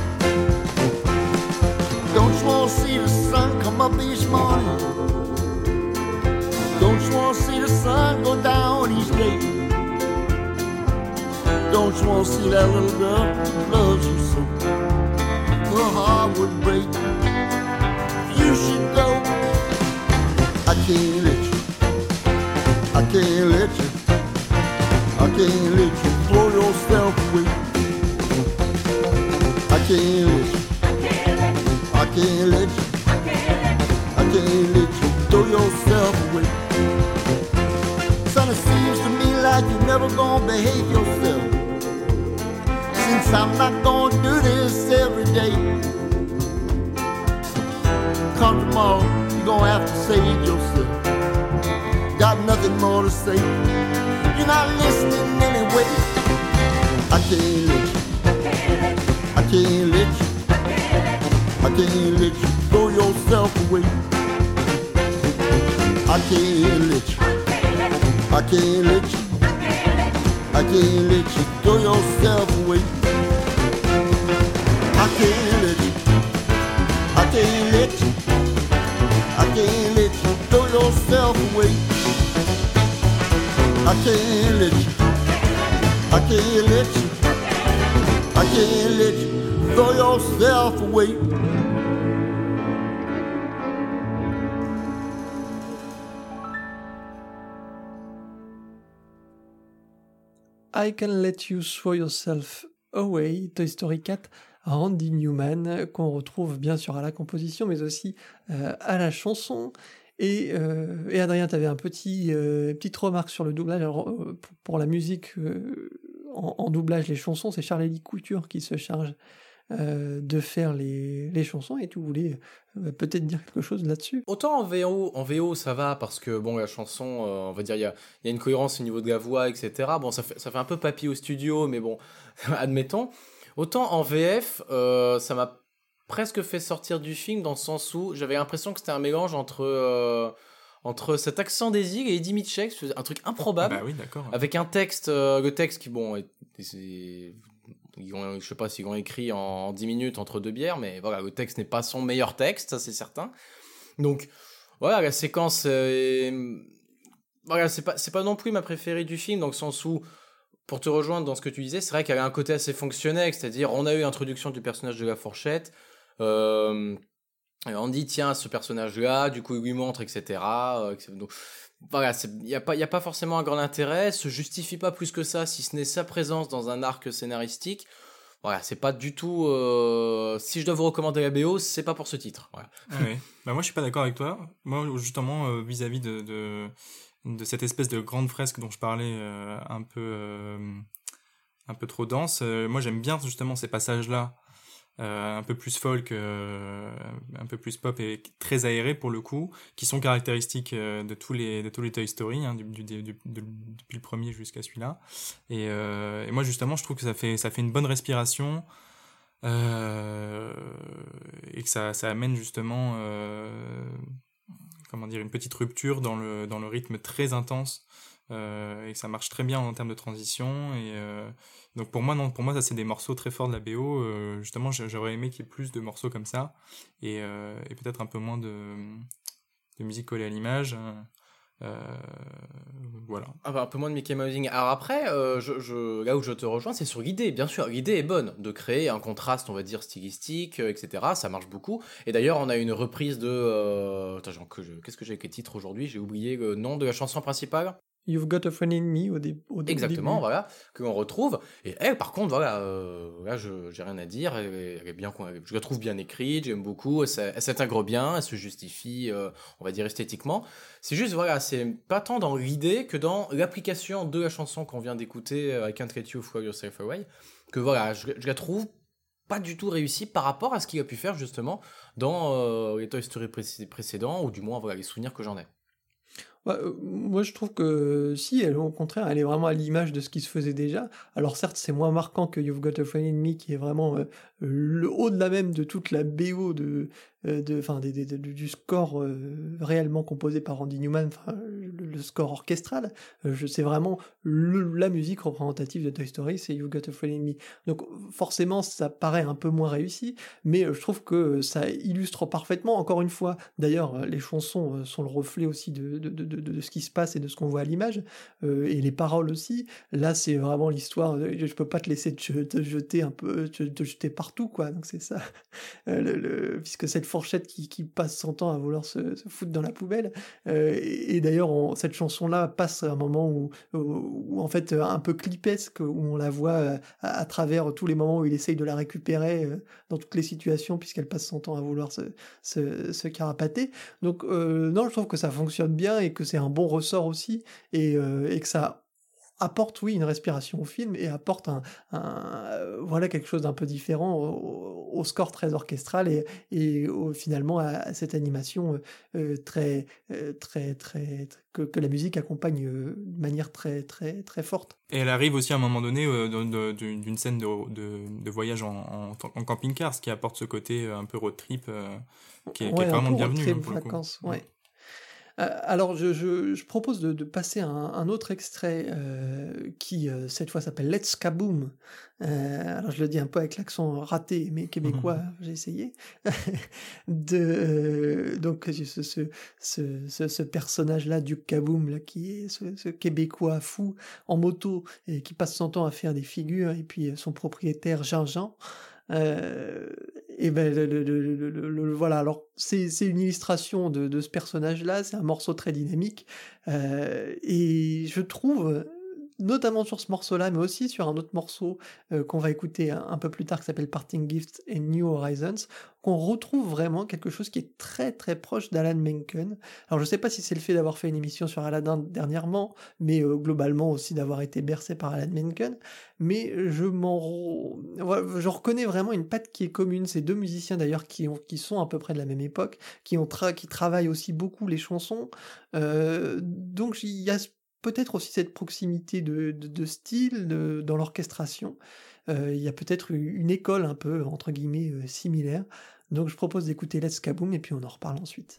Don't you wanna see the sun come up each morning? Don't you wanna see the sun go down each day? Don't you want to see that little girl who loves you so? Her heart would break. You should go. I can't let you. I can't let you. Can't let you throw yourself away. I can't let you. I can't let you. I can't let you throw yourself away. Son, it seems to me like you're never gonna behave yourself since I'm not gonna do this every day. Come tomorrow, you're gonna have to save yourself. Got nothing more to say. You're not listening anyway. I can't let you. I can't let you. I can't let you throw yourself away. I can't let you. I can't let you. I can't let you throw yourself away. I can't let you. I can't let you. I can't let you throw yourself away. I can't let you. I can't let you. I can't let you throw yourself away. I Can Let You Throw Yourself Away, Toy Story 4, Randy Newman, qu'on retrouve bien sûr à la composition, mais aussi euh, à la chanson. Et, euh, et Adrien, tu avais un petit, euh, petite remarque sur le doublage. pour, la musique en, doublage, les chansons, c'est Charlie Couture qui se charge euh, de faire les, les, chansons et tu voulais euh, peut-être dire quelque chose là-dessus? Autant en VO, en VO ça va parce que bon la chanson, euh, on va dire il y a, y a, une cohérence au niveau de la voix, etc. Bon ça fait, ça fait un peu papy au studio, mais bon <laughs> admettons. Autant en VF, ça m'a presque fait sortir du film dans le sens où j'avais l'impression que c'était un mélange entre entre cet accent des îles et Eddie Mitchell, un truc improbable. Ah bah oui, d'accord. Avec un texte, le texte qui, bon, est, ils ont, je sais pas s'ils ont écrit en 10 minutes entre deux bières, mais voilà, le texte n'est pas son meilleur texte, ça c'est certain. Donc, voilà, la séquence, voilà, c'est pas, c'est pas non plus ma préférée du film, dans le sens où, pour te rejoindre dans ce que tu disais, c'est vrai qu'elle a un côté assez fonctionnel, c'est-à-dire, on a eu l'introduction du personnage de la fourchette, euh, on dit, tiens, ce personnage-là, du coup, il lui montre, etc. Euh, voilà, il n'y a, pas, y a pas forcément un grand intérêt, se justifie pas plus que ça, si ce n'est sa présence dans un arc scénaristique. Voilà, c'est pas du tout. Euh, si je dois vous recommander la BO, c'est pas pour ce titre. Ah bah moi, je suis pas d'accord avec toi. Moi, justement, euh, vis-à-vis de, de, cette espèce de grande fresque dont je parlais euh, un peu un peu trop dense, moi j'aime bien justement ces passages-là euh, un peu plus folk, euh, un peu plus pop et très aéré pour le coup, qui sont caractéristiques euh, de tous les de tous les Toy Story, hein, du, depuis le premier jusqu'à celui-là. Et, moi justement, je trouve que ça fait ça fait une bonne respiration. et que ça, ça amène justement comment dire une petite rupture dans le dans le rythme très intense et ça marche très bien en termes de transition et donc pour moi, non, pour moi, ça c'est des morceaux très forts de la BO. Euh, justement, j'aurais aimé qu'il y ait plus de morceaux comme ça et, euh, peut-être un peu moins de, musique collée à l'image. voilà. Un peu moins de Mickey Mousing. Alors après, euh, là où je te rejoins, c'est sur l'idée. Bien sûr, l'idée est bonne de créer un contraste, on va dire, stylistique, euh, etc. Ça marche beaucoup. Et d'ailleurs, on a une reprise de... Euh... Qu'est-ce que j'ai avec les titres aujourd'hui? J'ai oublié le nom de la chanson principale. You've Got a Friend in Me au, début. Exactement, voilà, que l'on retrouve. Et elle, par contre, voilà, euh, là, je j'ai rien à dire. Elle, est bien, je la trouve bien écrite, j'aime beaucoup. Elle, s'intègre bien, elle se justifie, euh, on va dire esthétiquement. C'est juste, voilà, c'est pas tant dans l'idée que dans l'application de la chanson qu'on vient d'écouter, euh, I Can't Get You, Throw Yourself Away, que voilà, je, la trouve pas du tout réussie par rapport à ce qu'il a pu faire justement dans les Toy Story précédents, ou du moins voilà, les souvenirs que j'en ai. Bah, euh, moi, je trouve que si, elle, au contraire, elle est vraiment à l'image de ce qui se faisait déjà. Alors certes, c'est moins marquant que You've Got a Friend in Me, qui est vraiment euh, le haut de la même de toute la BO de, euh, de, fin, du score euh, réellement composé par Randy Newman, le, score orchestral. Euh, je sais vraiment la musique représentative de Toy Story, c'est You Got a Friend in Me. Donc forcément, ça paraît un peu moins réussi, mais je trouve que ça illustre parfaitement. Encore une fois, d'ailleurs, les chansons sont le reflet aussi de, de, de, de, ce qui se passe et de ce qu'on voit à l'image, et les paroles aussi. Là, c'est vraiment l'histoire. Je peux pas te laisser te, jeter un peu, te, te jeter partout, quoi. Donc c'est ça, le, puisque cette fourchette qui, passe son temps à vouloir se, foutre dans la poubelle. Euh, et, d'ailleurs, cette chanson-là passe un moment où, en fait, un peu clipesque, où on la voit euh, à, travers tous les moments où il essaye de la récupérer euh, dans toutes les situations, puisqu'elle passe son temps à vouloir se carapater. Donc, non, je trouve que ça fonctionne bien et que c'est un bon ressort aussi, et, et que ça apporte oui une respiration au film et apporte un, euh, voilà quelque chose d'un peu différent au, score très orchestral et, et finalement à, cette animation euh, euh, très, très très que, la musique accompagne de manière très très très forte. Et elle arrive aussi à un moment donné d'une scène de, de, voyage en, en, camping-car, ce qui apporte ce côté un peu road trip qui, est, vraiment bienvenu. Hein, vacances, ouais. Euh, alors, je, propose de, passer un, un, autre extrait euh, qui, euh, cette fois, s'appelle Let's Kaboom. alors, je le dis un peu avec l'accent raté, mais québécois, mhm. j'ai essayé. <laughs> de, donc, ce, ce, ce, personnage-là, Duke Kaboom, là, qui est ce, québécois fou en moto et qui passe son temps à faire des figures, et puis son propriétaire, Jean-Jean. Euh, et ben le, voilà. Alors c'est une illustration de, de ce personnage-là. C'est un morceau très dynamique euh, et je trouve notamment sur ce morceau-là, mais aussi sur un autre morceau euh, qu'on va écouter un, peu plus tard qui s'appelle Parting Gifts et New Horizons, qu'on retrouve vraiment quelque chose qui est très très proche d'Alan Menken. Alors je sais pas si c'est le fait d'avoir fait une émission sur Aladdin dernièrement, mais euh, globalement aussi d'avoir été bercé par Alan Menken, mais je m'en je reconnais vraiment une patte qui est commune. Ces deux musiciens d'ailleurs qui, ont, qui sont à peu près de la même époque, qui, ont qui travaillent aussi beaucoup les chansons. Euh, donc il y a peut-être aussi cette proximité de, style dans l'orchestration. Euh, il y a peut-être une école un peu, entre guillemets, euh, similaire. Donc je propose d'écouter Let's Kaboom et puis on en reparle ensuite.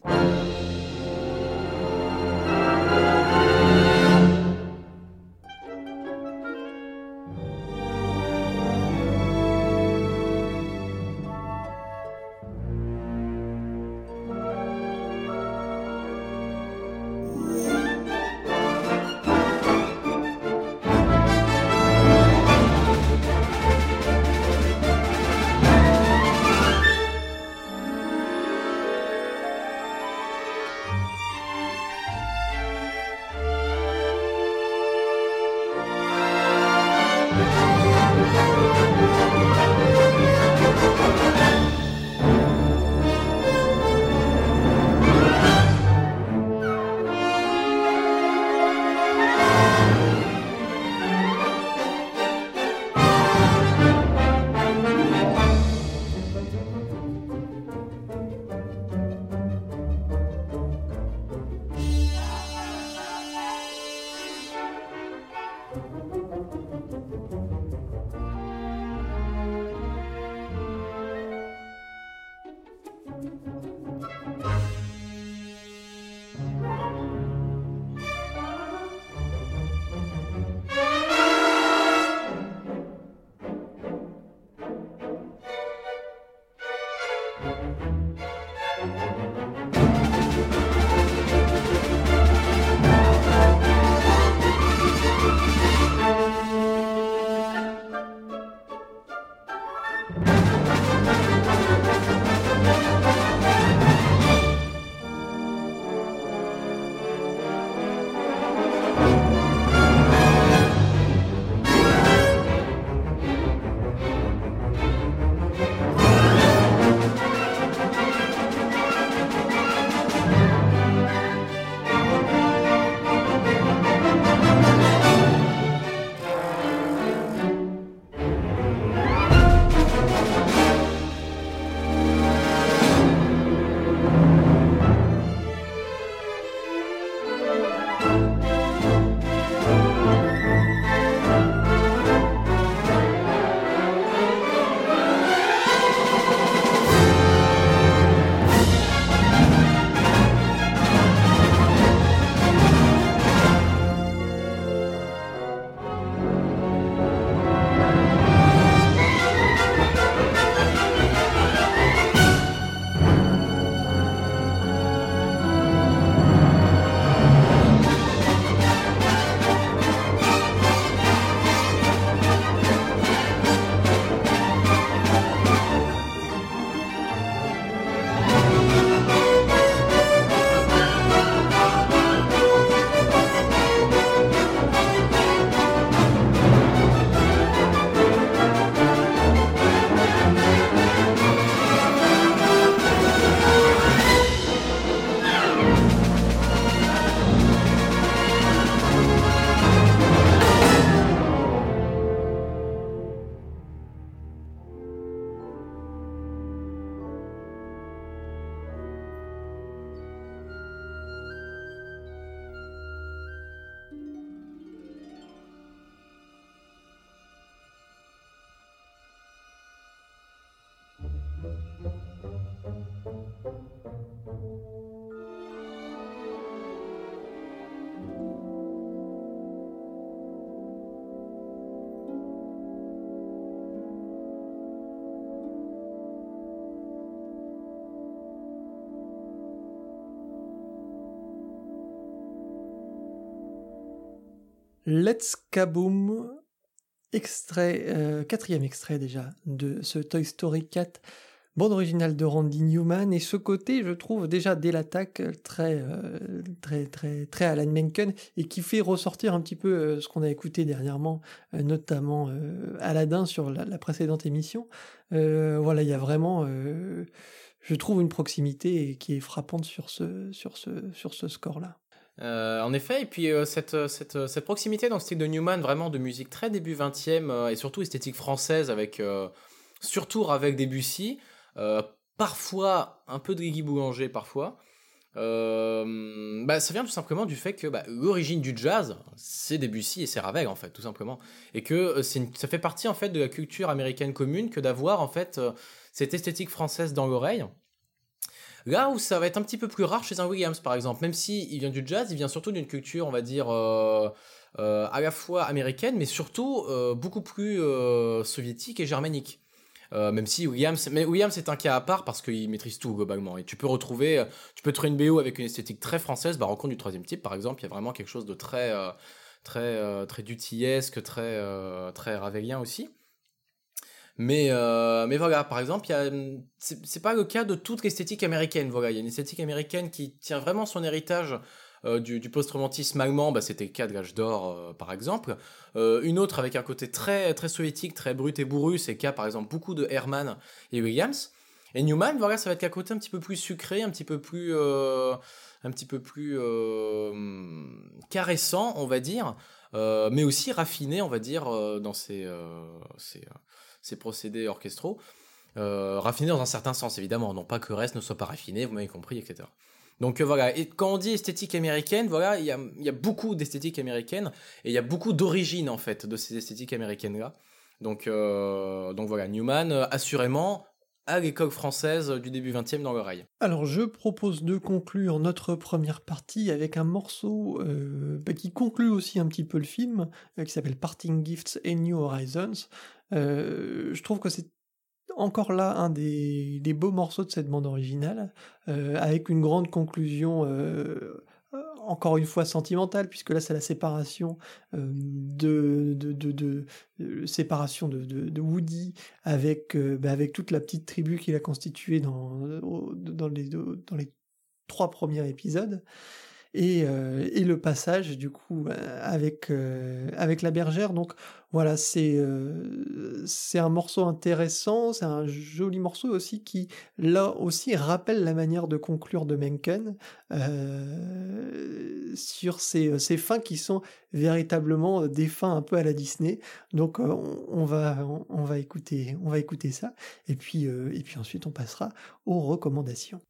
Let's Kaboom, extrait, euh, quatrième extrait déjà de ce Toy Story 4, bande originale de Randy Newman. Et ce côté, je trouve déjà dès l'attaque très, euh, très, très, très Alan Menken et qui fait ressortir un petit peu euh, ce qu'on a écouté dernièrement, euh, notamment euh, Aladdin sur la, la précédente émission. Euh, voilà, il y a vraiment, euh, je trouve une proximité qui est frappante sur ce, sur ce, sur ce score-là. Euh, en effet, et puis euh, cette, euh, cette, proximité dans le style de Newman, vraiment de musique très début 20e euh, et surtout esthétique française avec surtout avec Debussy, parfois un peu de Guy Boulanger parfois. Bah, ça vient tout simplement du fait que bah, l'origine du jazz, c'est Debussy et c'est Ravel en fait, tout simplement, et que ça fait partie en fait de la culture américaine commune que d'avoir en fait cette esthétique française dans l'oreille. Là où ça va être un petit peu plus rare chez un Williams, par exemple, même si il vient du jazz, il vient surtout d'une culture, on va dire, euh, euh, à la fois américaine, mais surtout euh, beaucoup plus soviétique et germanique. Même si Williams, mais Williams est un cas à part parce qu'il maîtrise tout globalement. Et tu peux retrouver, tu peux trouver une BO avec une esthétique très française. Bah, rencontre du troisième type, par exemple, il y a vraiment quelque chose de très, très, très dutillesque, très, très ravelien aussi. Mais, euh, mais voilà, par exemple, y a, c'est c'est pas le cas de toute l'esthétique américaine. Voilà, il y a une esthétique américaine qui tient vraiment son héritage euh, du, du post-romantisme allemand. Bah, C'était le cas de l'âge d'or, euh, par exemple. Une autre avec un côté très, très soviétique, très brut et bourru, c'est le cas, par exemple, beaucoup de Herman et Williams. Et Newman, voilà, ça va être un côté un petit peu plus sucré, un petit peu plus, un petit peu plus caressant, on va dire, mais aussi raffiné, on va dire, dans ses, ses, ses procédés orchestraux. Euh, raffiné dans un certain sens, évidemment, non pas que reste ne soit pas raffiné, vous m'avez compris, etc. Donc euh, voilà, et quand on dit esthétique américaine, voilà, il y a, y a beaucoup d'esthétique américaine, et il y a beaucoup d'origine, en fait, de ces esthétiques américaines-là. Donc, euh, donc voilà, Newman, assurément, à l'école française du début 20e dans l'oreille. Alors je propose de conclure notre première partie avec un morceau euh, bah, qui conclut aussi un petit peu le film, euh, qui s'appelle Parting Gifts and New Horizons. Euh, je trouve que c'est encore là un des, beaux morceaux de cette bande originale, euh, avec une grande conclusion, euh, euh, encore une fois sentimentale, puisque là c'est la séparation euh, de, euh, séparation de, Woody avec, euh, bah, avec toute la petite tribu qu'il a constituée dans, les, trois premiers épisodes. Et, et le passage du coup euh, avec, avec la bergère. Donc voilà, c'est euh, c'est un morceau intéressant, c'est un joli morceau aussi qui là aussi rappelle la manière de conclure de Menken euh, sur ces, ces fins qui sont véritablement des fins un peu à la Disney. Donc euh, on, va va écouter on va écouter ça et puis euh, et puis ensuite on passera aux recommandations.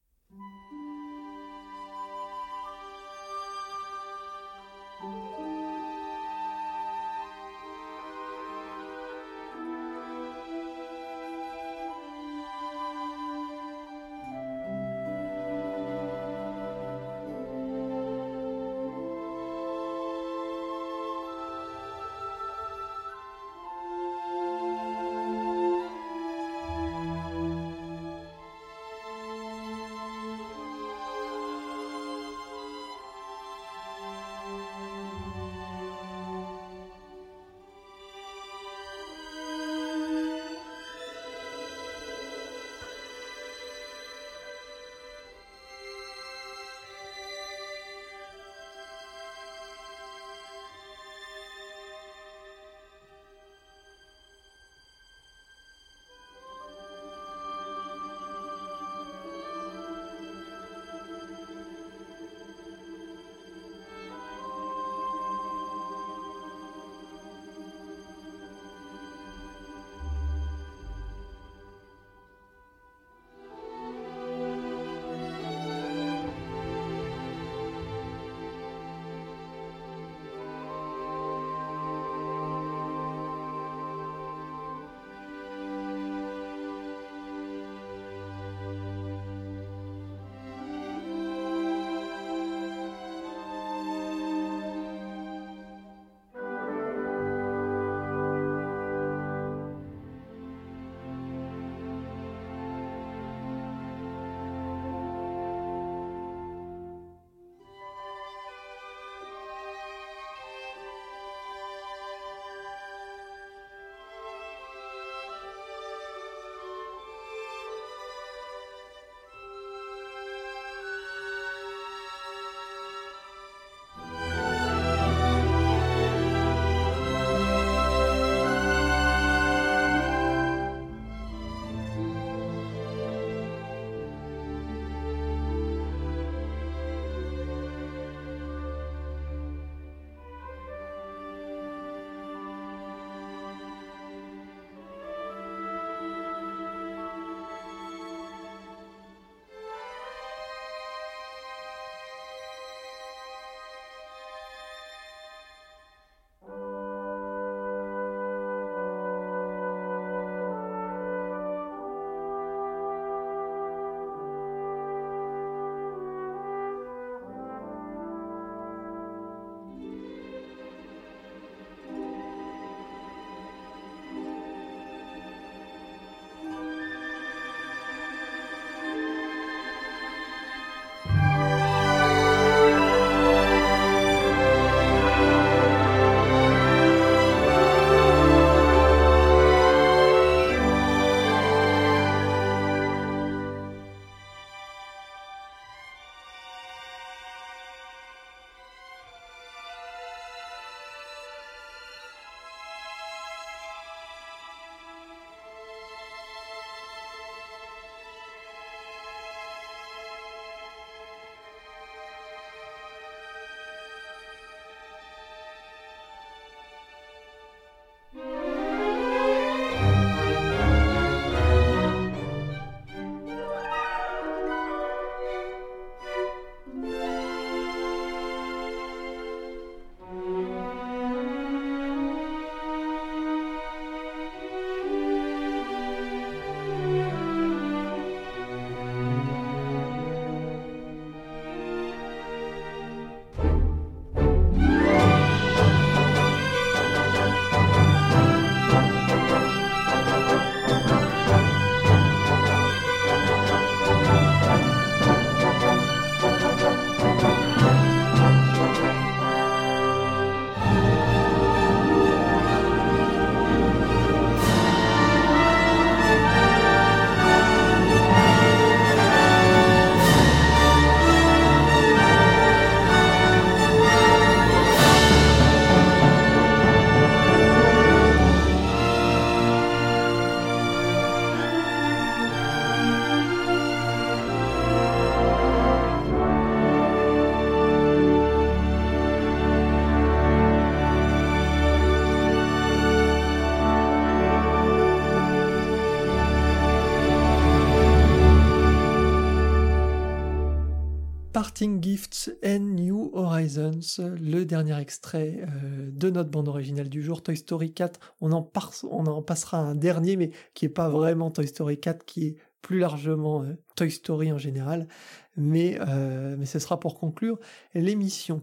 Parting Gifts and New Horizons, le dernier extrait euh, de notre bande originale du jour, Toy Story 4. On en, passera un dernier, mais qui est pas vraiment Toy Story 4, qui est plus largement euh, Toy Story en général. Mais, euh, mais ce sera pour conclure l'émission.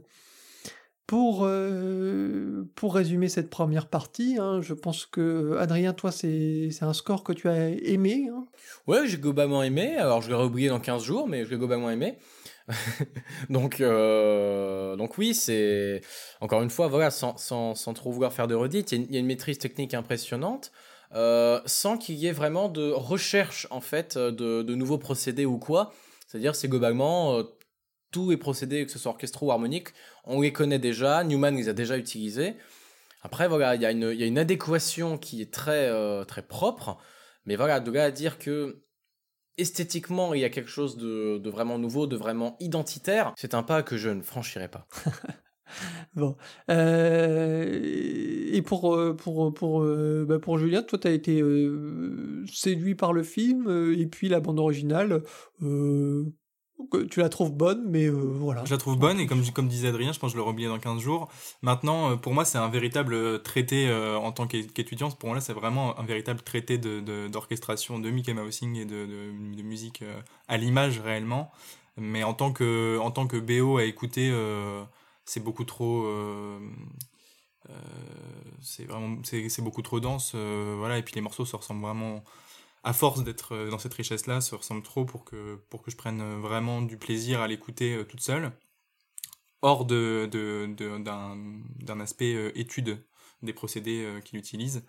Pour, pour résumer cette première partie, hein, je pense que Adrien, toi, c'est un score que tu as aimé. Hein? Ouais, j'ai globalement aimé. Alors, je l'aurais oublié dans 15 jours, mais je l'ai globalement aimé. <laughs> donc, euh, donc oui, c'est encore une fois, voilà, sans, sans, sans trop vouloir faire de redites, il y, a une maîtrise technique impressionnante. Euh, sans qu'il y ait vraiment de recherche en fait de, nouveaux procédés ou quoi. C'est-à-dire c'est globalement tous les procédés, que ce soit orchestraux ou harmoniques, on les connaît déjà, Newman les a déjà utilisés. Après, voilà, il y, a une, y a une adéquation qui est très, euh, très propre, mais voilà, de là à dire que esthétiquement, il y a quelque chose de, vraiment nouveau, de vraiment identitaire, c'est un pas que je ne franchirai pas. <laughs> bon. Euh, et pour, euh, pour, pour, bah pour Julien, toi, tu as été séduit par le film, et puis la bande originale, tu la trouves bonne, mais euh, voilà. Je la trouve bonne, et comme, comme disait Adrien, je pense que je l'aurai oublié dans 15 jours. Maintenant, euh, pour moi, c'est un véritable euh, traité en tant qu'étudiant. Pour moi, c'est vraiment un véritable traité d'orchestration de, de, Mickey Mousing et de, de musique à l'image réellement. Mais en tant que, en tant que BO à écouter, c'est beaucoup trop. c'est vraiment c'est beaucoup trop dense voilà et puis les morceaux se ressemblent vraiment à force d'être euh, dans cette richesse-là, ça ressemble trop pour que, pour que je prenne euh, vraiment du plaisir à l'écouter euh, toute seule, hors d'un, aspect étude des procédés qu'il utilise.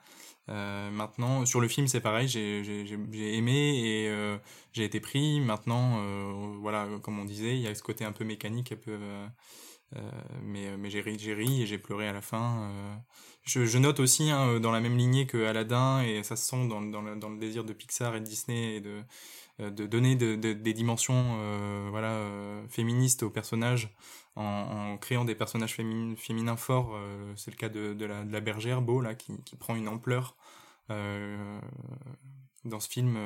maintenant, sur le film, c'est pareil, j'ai, aimé et j'ai été pris. Maintenant, voilà, comme on disait, il y a ce côté un peu mécanique, un peu mais mais j'ai ri, j'ai ri et j'ai pleuré à la fin. Euh. Je, note aussi hein, dans la même lignée que Aladdin et ça se sent dans, le, désir de Pixar et de Disney de euh, donner de, de, des dimensions euh, voilà féministes aux personnages en, créant des personnages féminins, forts c'est le cas de, la, bergère Beau là qui prend une ampleur dans ce film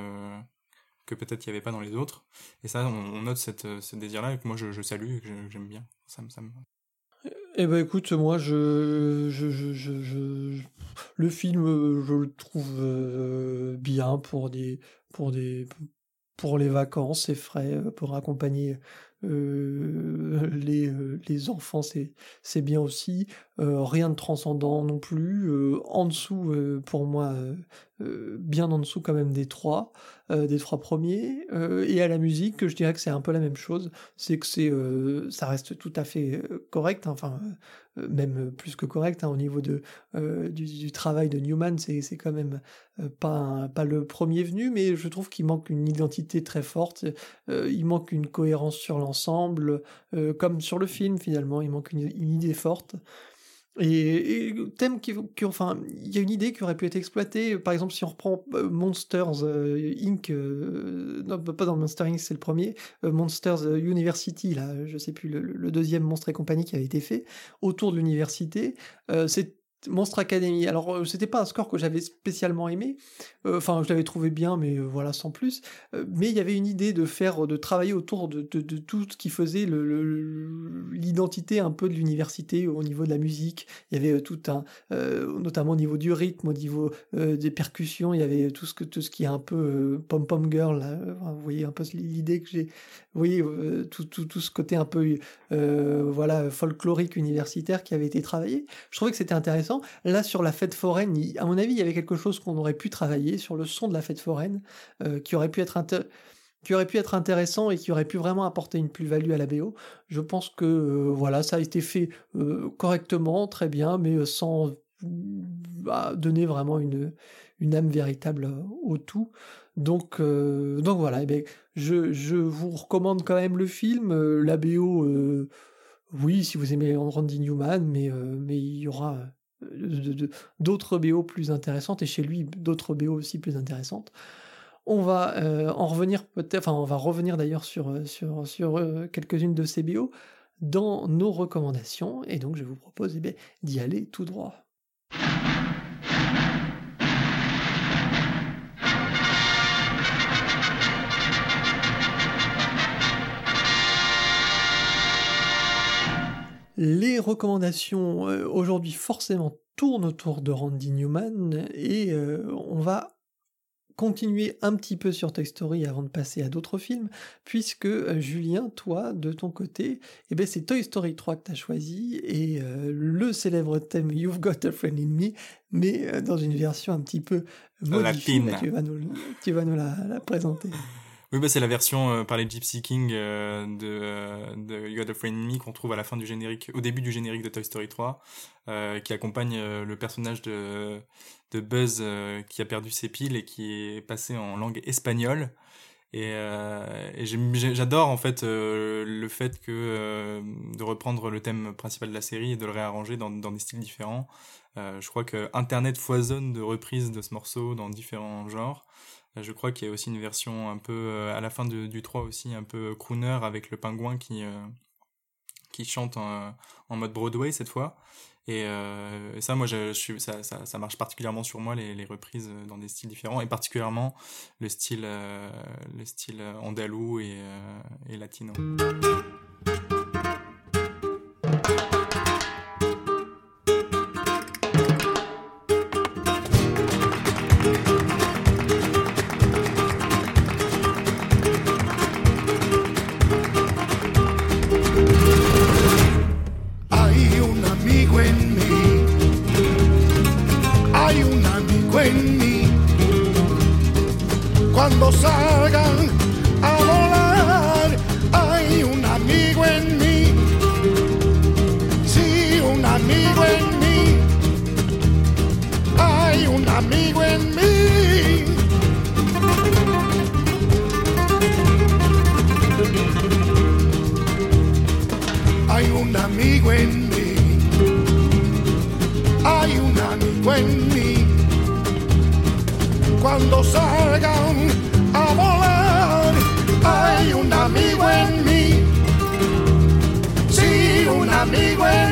que peut-être il n'y avait pas dans les autres. Et ça, on, note cette, ce désir-là et que moi je, salue et que j'aime bien. Ça, ça me... Eh ben écoute, moi je, je, je, je, le film je le trouve euh, bien pour des pour des pour les vacances, c'est frais pour accompagner euh, <laughs> les, euh, les enfants, c'est c'est bien aussi. rien de transcendant non plus. en dessous, pour moi, bien en dessous quand même des trois. Euh, des trois premiers. Euh, et à la musique, je dirais que c'est un peu la même chose. C'est que c'est, euh, ça reste tout à fait correct. Hein. enfin, même plus que correct hein, au niveau de du, travail de Newman. C'est c'est quand même pas pas le premier venu, mais je trouve qu'il manque une identité très forte. il manque une cohérence sur l'ensemble, comme sur le film finalement. Il manque une idée forte. Et, thème qui, enfin, il y a une idée qui aurait pu être exploitée. Par exemple, si on reprend euh, Monsters euh, Inc. Euh, non, pas dans Monster Inc. C'est le premier. Monsters University, là, je sais plus le, le, deuxième Monstre et compagnie qui avait été fait autour de l'université. c'est Monstre Academy. Alors, euh, c'était pas un score que j'avais spécialement aimé. Euh, enfin, je l'avais trouvé bien, mais euh, voilà, sans plus. mais il y avait une idée de faire, de travailler autour de, tout ce qui faisait l'identité un peu de l'université au niveau de la musique. Il y avait tout un, notamment au niveau du rythme, au niveau des percussions. Il y avait tout ce que tout ce qui est un peu pom pom girl. vous voyez un peu l'idée que j'ai. Vous voyez tout, tout, tout ce côté un peu, voilà, folklorique universitaire qui avait été travaillé. Je trouvais que c'était intéressant Là, sur la fête foraine, à mon avis, il y avait quelque chose qu'on aurait pu travailler sur le son de la fête foraine, euh, qui aurait pu être qui aurait pu être intéressant et qui aurait pu vraiment apporter une plus-value à la BO. Je pense que euh, voilà, ça a été fait euh, correctement, très bien, mais sans bah, donner vraiment une, âme véritable au tout. Donc, donc voilà, eh je, je, vous recommande quand même le film. la BO, oui, si vous aimez Randy Newman, mais, mais il y aura d'autres BO plus intéressantes et chez lui d'autres BO aussi plus intéressantes. On va euh, en revenir peut-être, enfin on va revenir d'ailleurs sur, euh, euh, quelques-unes de ces BO dans nos recommandations et donc je vous propose eh d'y aller tout droit. Les recommandations aujourd'hui forcément tournent autour de Randy Newman et on va continuer un petit peu sur Toy Story avant de passer à d'autres films, puisque euh, Julien, toi, de ton côté, eh ben, c'est Toy Story 3 que tu as choisi, et le célèbre thème You've Got a Friend in Me, mais dans une version un petit peu modifiée. Tu vas nous, tu vas nous la présenter. Oui, bah, c'est la version euh, par les Gypsy King euh, de, euh, de You Got a Friend Me qu'on trouve à la fin du générique, au début du générique de Toy Story 3, qui accompagne le personnage de, de Buzz qui a perdu ses piles et qui est passé en langue espagnole. Et, j'adore en fait le fait que de reprendre le thème principal de la série et de le réarranger dans, dans des styles différents. je crois que Internet foisonne de reprises de ce morceau dans différents genres. Je crois qu'il y a aussi une version un peu, euh, à la fin du 3 aussi, un peu crooner avec le pingouin qui, euh, qui chante en, mode Broadway cette fois. Et, euh, ça, moi, je, je, ça, ça, marche particulièrement sur moi, les, reprises dans des styles différents, et particulièrement le style, le style andalou et, et latino. amigo en mí, hay un amigo en mí. Hay un amigo en mí, hay un amigo en mí. Cuando salgan a volar, hay un amigo en mí, sí, un amigo en mí.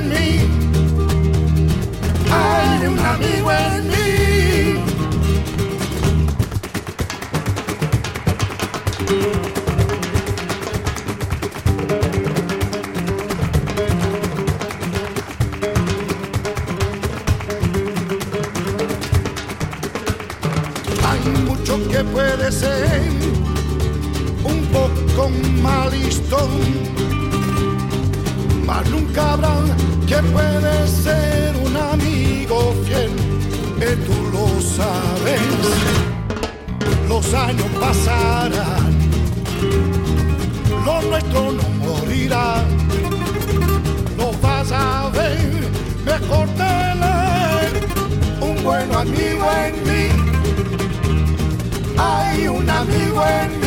con malistón, nunca habrán quien puede ser un amigo fiel, que tú lo sabes. Los años pasarán, lo nuestro no morirá, lo vas a ver, mejor tener un buen amigo en mí. Hay un amigo en mí.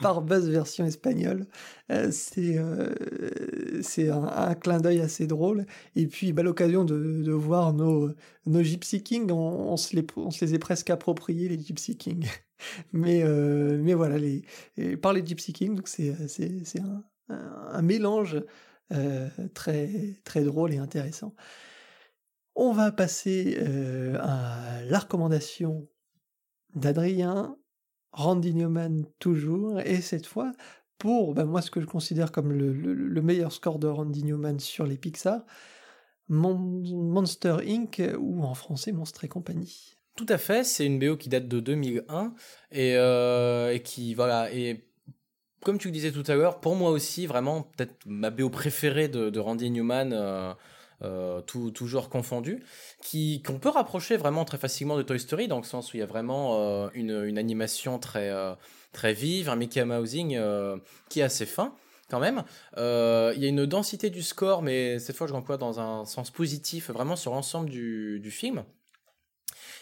Par Buzz version espagnole. Euh, c'est euh, c'est un, clin d'œil assez drôle. Et puis, bah, l'occasion de, de, voir nos, nos Gypsy Kings, on, se les, on se les est presque appropriés, les Gypsy Kings. <laughs> mais, euh, mais voilà, les, par les Gypsy Kings, donc c'est un, un, un, mélange très, très drôle et intéressant. On va passer à la recommandation d'Adrien, Randy Newman toujours, et cette fois pour ben, moi ce que je considère comme le, meilleur score de Randy Newman sur les Pixar, Monster Inc. ou en français Monstre et compagnie. Tout à fait, c'est une BO qui date de 2001 euh, et, qui voilà et comme tu le disais tout à l'heure, pour moi aussi vraiment peut-être ma BO préférée de, Randy Newman. Euh, euh, tout, toujours confondu, qui qu'on peut rapprocher vraiment très facilement de Toy Story, dans le sens où il y a vraiment euh, une, une, animation très, très vive, un Mickey Mousing qui est assez fin quand même. il y a une densité du score, mais cette fois je l'emploie dans un sens positif, vraiment sur l'ensemble du, du film.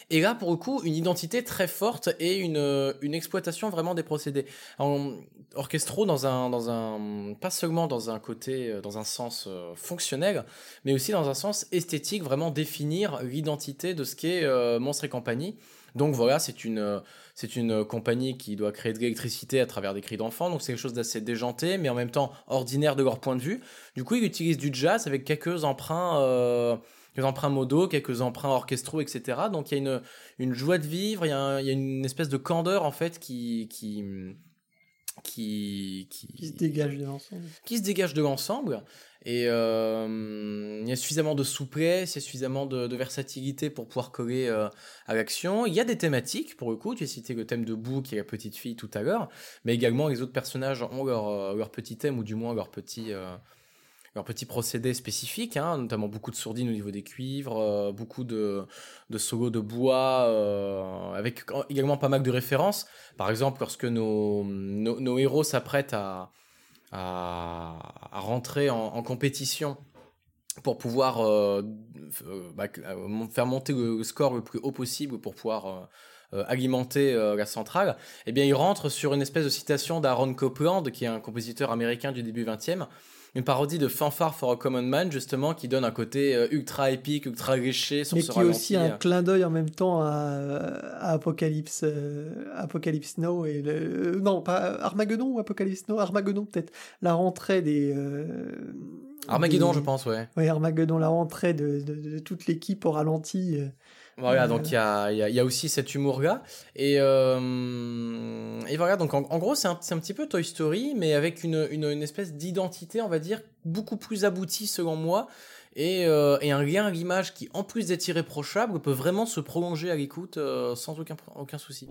Et là, pour le coup, une identité très forte et une, euh, une exploitation vraiment des procédés. En, orchestraux dans un, dans un, pas seulement dans un côté, euh, dans un sens euh, fonctionnel, mais aussi dans un sens esthétique, vraiment définir l'identité de ce qu'est Monstre et compagnie Donc voilà, c'est une, c'est une compagnie qui doit créer de l'électricité à travers des cris d'enfants, donc c'est quelque chose d'assez déjanté, mais en même temps ordinaire de leur point de vue. Du coup, ils utilisent du jazz avec quelques emprunts, euh, quelques emprunts modaux, quelques emprunts orchestraux, etc. Donc il y a une, une joie de vivre, il y, a il y a une espèce de candeur en fait qui, qui, qui, qui, qui se dégage de l'ensemble. Qui se dégage de l'ensemble. Et euh, il y a suffisamment de souplesse, il y a suffisamment de, de versatilité pour pouvoir coller euh, à l'action. Il y a des thématiques, pour le coup. Tu as cité le thème de Boo, qui est la petite fille tout à l'heure. Mais également, les autres personnages ont leur, euh, leur petit thème, ou du moins leur petit, euh, leur petit procédé spécifique, hein, notamment beaucoup de sourdines au niveau des cuivres, euh, beaucoup de, de solos de bois, euh, avec également pas mal de références. Par exemple, lorsque nos, nos, héros s'apprêtent à à, rentrer en, compétition pour pouvoir euh, bah, faire monter le score le plus haut possible pour pouvoir alimenter la centrale, eh bien, il rentre sur une espèce de citation d'Aaron Copland, qui est un compositeur américain du début 20e, une parodie de Fanfare for a Common Man, justement, qui donne un côté euh, ultra épique, ultra léché sur Mais ce qui est aussi un clin d'œil en même temps à, à Apocalypse, euh, Apocalypse Now et le, non, pas Armageddon ou Apocalypse Now, Armageddon peut-être, la rentrée des. Euh, Armageddon, des, je pense, ouais. Oui, Armageddon, la rentrée de, de, de toute l'équipe au ralenti. Euh, Voilà, donc il y a, y, a, y a aussi cet humour-là. Et, euh, et voilà, donc en, en gros, c'est un, un petit peu Toy Story, mais avec une, une, une espèce d'identité, on va dire, beaucoup plus aboutie selon moi. Et, euh, et un lien à l'image qui, en plus d'être irréprochable, peut vraiment se prolonger à l'écoute euh, sans aucun, aucun souci.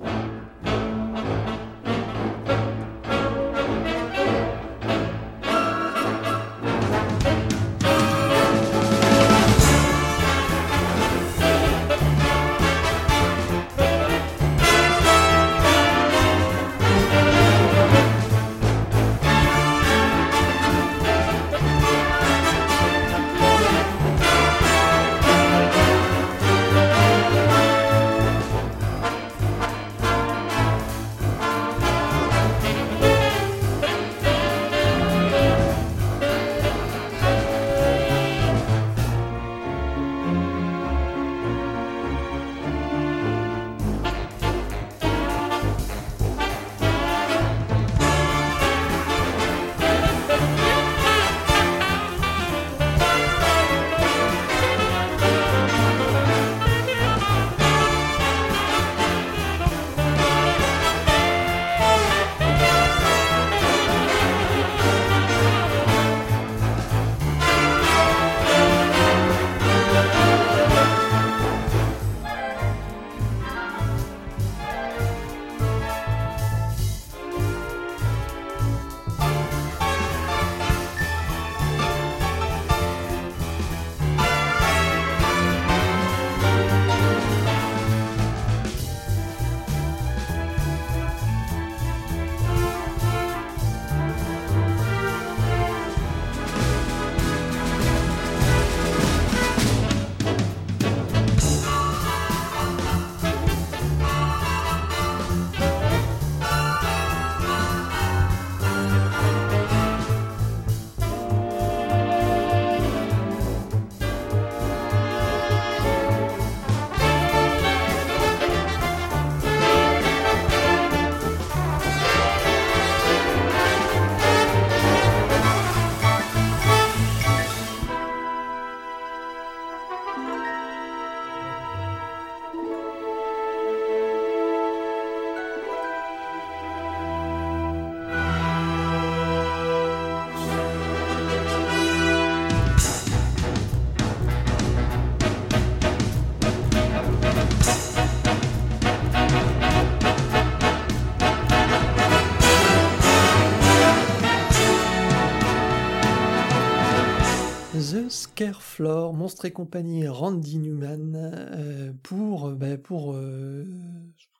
Scarefloor, Monstre et compagnie, Randy Newman, euh, pour, bah, pour euh,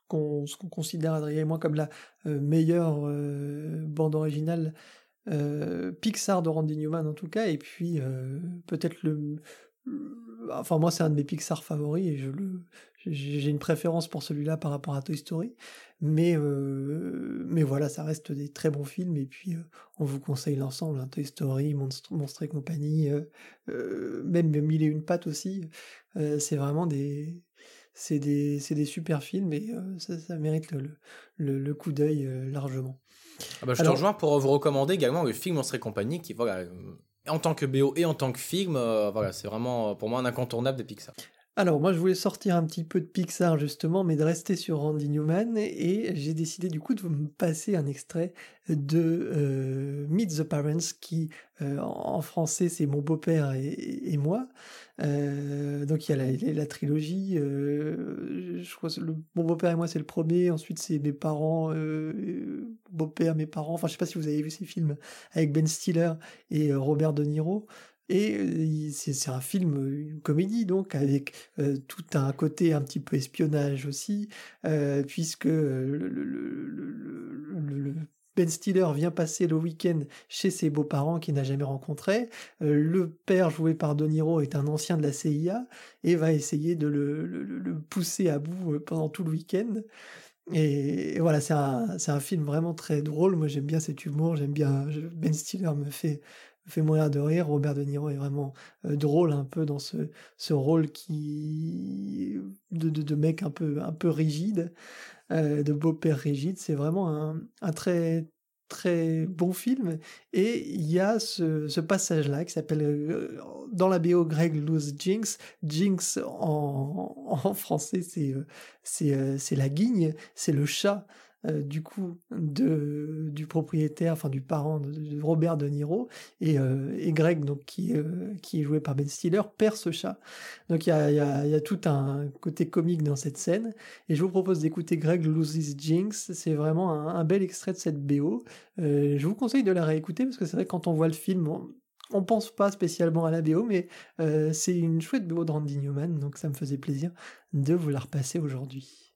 ce qu'on considère, Adrien et moi, comme la euh, meilleure bande originale Pixar de Randy Newman en tout cas, et puis peut-être le... Enfin moi c'est un de mes Pixar favoris et j'ai une préférence pour celui-là par rapport à Toy Story, mais euh, mais voilà ça reste des très bons films et puis euh, on vous conseille l'ensemble, hein, Toy Story, Monstre, Monstre et compagnie, euh, même Mille et une pattes aussi, c'est vraiment des c'est des, des, super films et ça, ça, mérite le, le, le coup d'œil largement. Ah bah, je te rejoins pour vous recommander également le film Monstre et compagnie qui, voilà, en tant que BO et en tant que film, voilà, c'est vraiment pour moi un incontournable des Pixar. Alors moi je voulais sortir un petit peu de Pixar justement, mais de rester sur Randy Newman et j'ai décidé du coup de vous passer un extrait de euh, Meet the Parents qui euh, en français c'est mon beau-père et, moi. Euh, donc il y a la, trilogie, je crois le, mon beau-père et moi c'est le premier, ensuite c'est mes parents, beau-père, mes parents, enfin je sais pas si vous avez vu ces films avec Ben Stiller et Robert De Niro. Et c'est un film, une comédie donc, avec tout un côté un petit peu espionnage aussi, puisque le, Ben Stiller vient passer le week-end chez ses beaux-parents qu'il n'a jamais rencontrés. le père joué par De Niro est un ancien de la CIA et va essayer de le, pousser à bout pendant tout le week-end. Et, voilà, c'est un, un, film vraiment très drôle. Moi, j'aime bien cet humour. J'aime bien. Ben Stiller me fait fait mourir de rire. Robert De Niro est vraiment euh, drôle un peu dans ce, ce rôle qui de, de, mec un peu un peu rigide, euh, de beau-père rigide. C'est vraiment un, un, très très bon film et il y a ce, ce passage là qui s'appelle euh, dans la BO Greg Lose Jinx Jinx en, en français c'est c'est la guigne c'est le chat euh, du coup du propriétaire, enfin du parent de, Robert De Niro, et, euh, Greg, donc, qui, euh, qui est joué par Ben Stiller, perd ce chat. Donc il y a, tout un côté comique dans cette scène, et je vous propose d'écouter Greg Loses Jinx, c'est vraiment un, bel extrait de cette BO. je vous conseille de la réécouter, parce que c'est vrai que quand on voit le film, on, pense pas spécialement à la BO, mais c'est une chouette BO de Randy Newman, donc ça me faisait plaisir de vous la repasser aujourd'hui.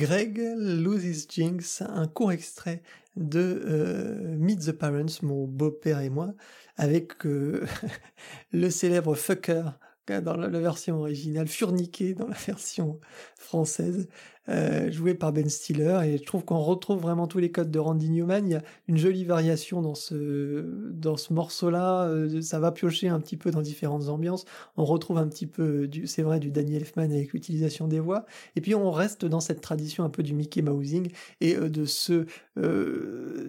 Greg Loses Jinx, un court extrait de euh, Meet the Parents, mon beau-père et moi, avec euh, <laughs> le célèbre fucker dans la, version originale, Furniqué dans la <laughs> version française, euh, joué par Ben Stiller. Et je trouve qu'on retrouve vraiment tous les codes de Randy Newman. Il y a une jolie variation dans ce, dans ce morceau-là. Euh, ça va piocher un petit peu dans différentes ambiances. On retrouve un petit peu, c'est vrai, du Daniel Elfman avec l'utilisation des voix. Et puis on reste dans cette tradition un peu du Mickey Mousing et euh, de ce,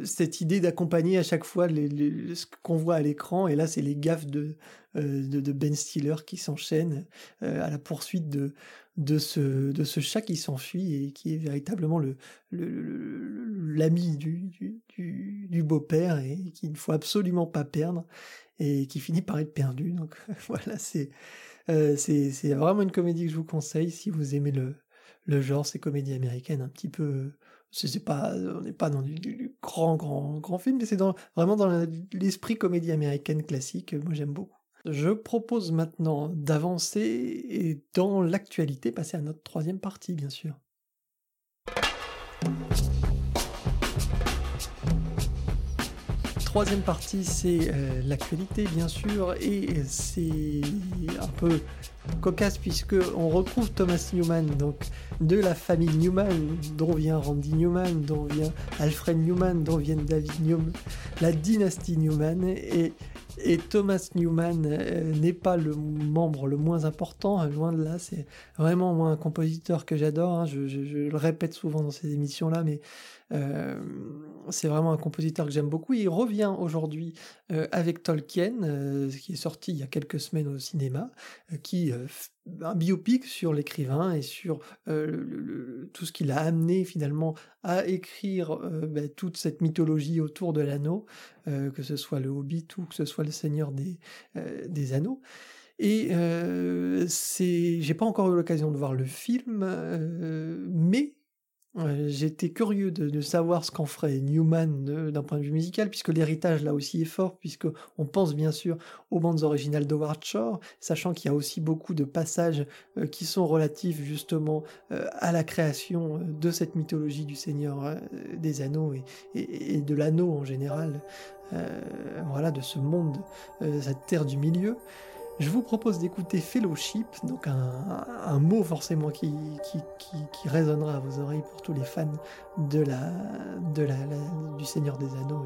cette idée d'accompagner à chaque fois ce qu'on voit à l'écran. Et là, c'est les gaffes de, de, Ben Stiller qui s'enchaînent à la poursuite de, de ce, de ce chat qui s'enfuit et qui est véritablement le, l'ami du, du, du, beau-père et qu'il ne faut absolument pas perdre et qui finit par être perdu. Donc <laughs> voilà, c'est, euh, c'est, vraiment une comédie que je vous conseille si vous aimez le, le genre, ces comédies américaines un petit peu. C'est pas, on n'est pas dans du, grand, grand, grand film, mais c'est dans, vraiment dans l'esprit comédie américaine classique. Moi, j'aime beaucoup. Je propose maintenant d'avancer et dans l'actualité passer à notre troisième partie, bien sûr. Troisième partie, c'est euh, l'actualité, bien sûr, et c'est un peu cocasse puisque on retrouve Thomas Newman, donc de la famille Newman, dont vient Randy Newman, dont vient Alfred Newman, dont vient David Newman, la dynastie Newman, et et Thomas Newman euh, n'est pas le membre le moins important, hein, loin de là. C'est vraiment moi un compositeur que j'adore. Hein. je, le répète souvent dans ces émissions-là, mais euh, c'est vraiment un compositeur que j'aime beaucoup. Il revient aujourd'hui euh, avec Tolkien, qui est sorti il y a quelques semaines au cinéma, qui un biopic sur l'écrivain et sur tout ce qu'il a amené finalement à écrire ben, toute cette mythologie autour de l'anneau, que ce soit le Hobbit ou que ce soit le Seigneur des, des Anneaux. Et c'est, j'ai pas encore eu l'occasion de voir le film, mais J'étais curieux de, savoir ce qu'en ferait Newman d'un point de vue musical, puisque l'héritage là aussi est fort, puisque on pense bien sûr aux bandes originales d'Howard Shore, sachant qu'il y a aussi beaucoup de passages euh, qui sont relatifs justement euh, à la création euh, de cette mythologie du Seigneur des Anneaux et, et de l'anneau en général, voilà, de ce monde, cette terre du milieu je vous propose d'écouter Fellowship, donc un, mot forcément qui, qui, résonnera à vos oreilles pour tous les fans de la, de la, du Seigneur des Anneaux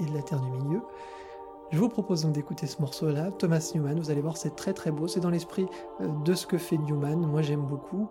et, de la Terre du Milieu. Je vous propose donc d'écouter ce morceau-là, Thomas Newman, vous allez voir c'est très très beau, c'est dans l'esprit euh, de ce que fait Newman, moi j'aime beaucoup,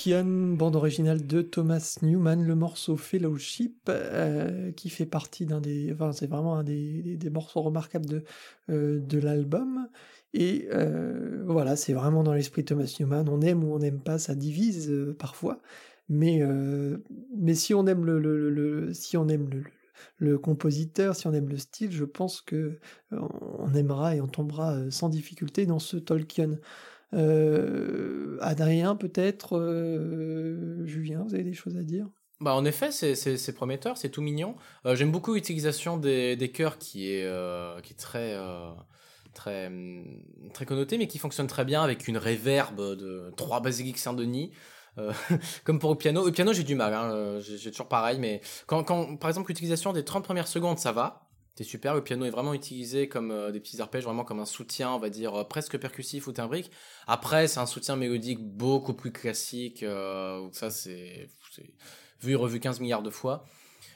Tolkien, bande originale de Thomas Newman, le morceau Fellowship, euh, qui fait partie d'un des, enfin c'est vraiment un des, des, morceaux remarquables de, euh, de l'album. Et euh, voilà, c'est vraiment dans l'esprit Thomas Newman. On aime ou on n'aime pas, ça divise parfois. Mais, mais si on aime le, le, le si on aime le, le compositeur, si on aime le style, je pense que on aimera et on tombera sans difficulté dans ce Tolkien. Euh, Adrien, peut-être, euh, Julien, vous avez des choses à dire? Bah en effet, c'est prometteur, c'est tout mignon. Euh, j'aime beaucoup l'utilisation des, des chœurs qui est, qui est très, très, très connoté, mais qui fonctionne très bien avec une réverbe de trois basiliques Saint-Denis. <laughs> comme pour le piano. Le piano, j'ai du mal, hein, j'ai toujours pareil, mais quand, quand par exemple, l'utilisation des 30 premières secondes, ça va. C'est super, le piano est vraiment utilisé comme euh, des petits arpèges, vraiment comme un soutien, on va dire, euh, presque percussif ou timbrique. Après, c'est un soutien mélodique beaucoup plus classique, euh, ça c'est vu et revu 15 milliards de fois.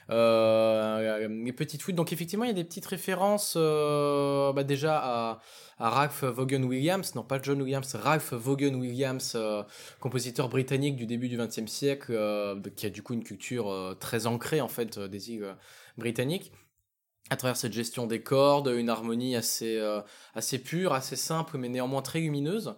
les petites flûtes, donc effectivement, il y a des petites références bah, déjà à Ralph Vaughan Williams, non pas John Williams, Ralph Vaughan Williams, compositeur britannique du début du XXe siècle, qui a du coup une culture très ancrée en fait des îles britanniques à travers cette gestion des cordes, une harmonie assez, euh, assez pure, assez simple, mais néanmoins très lumineuse.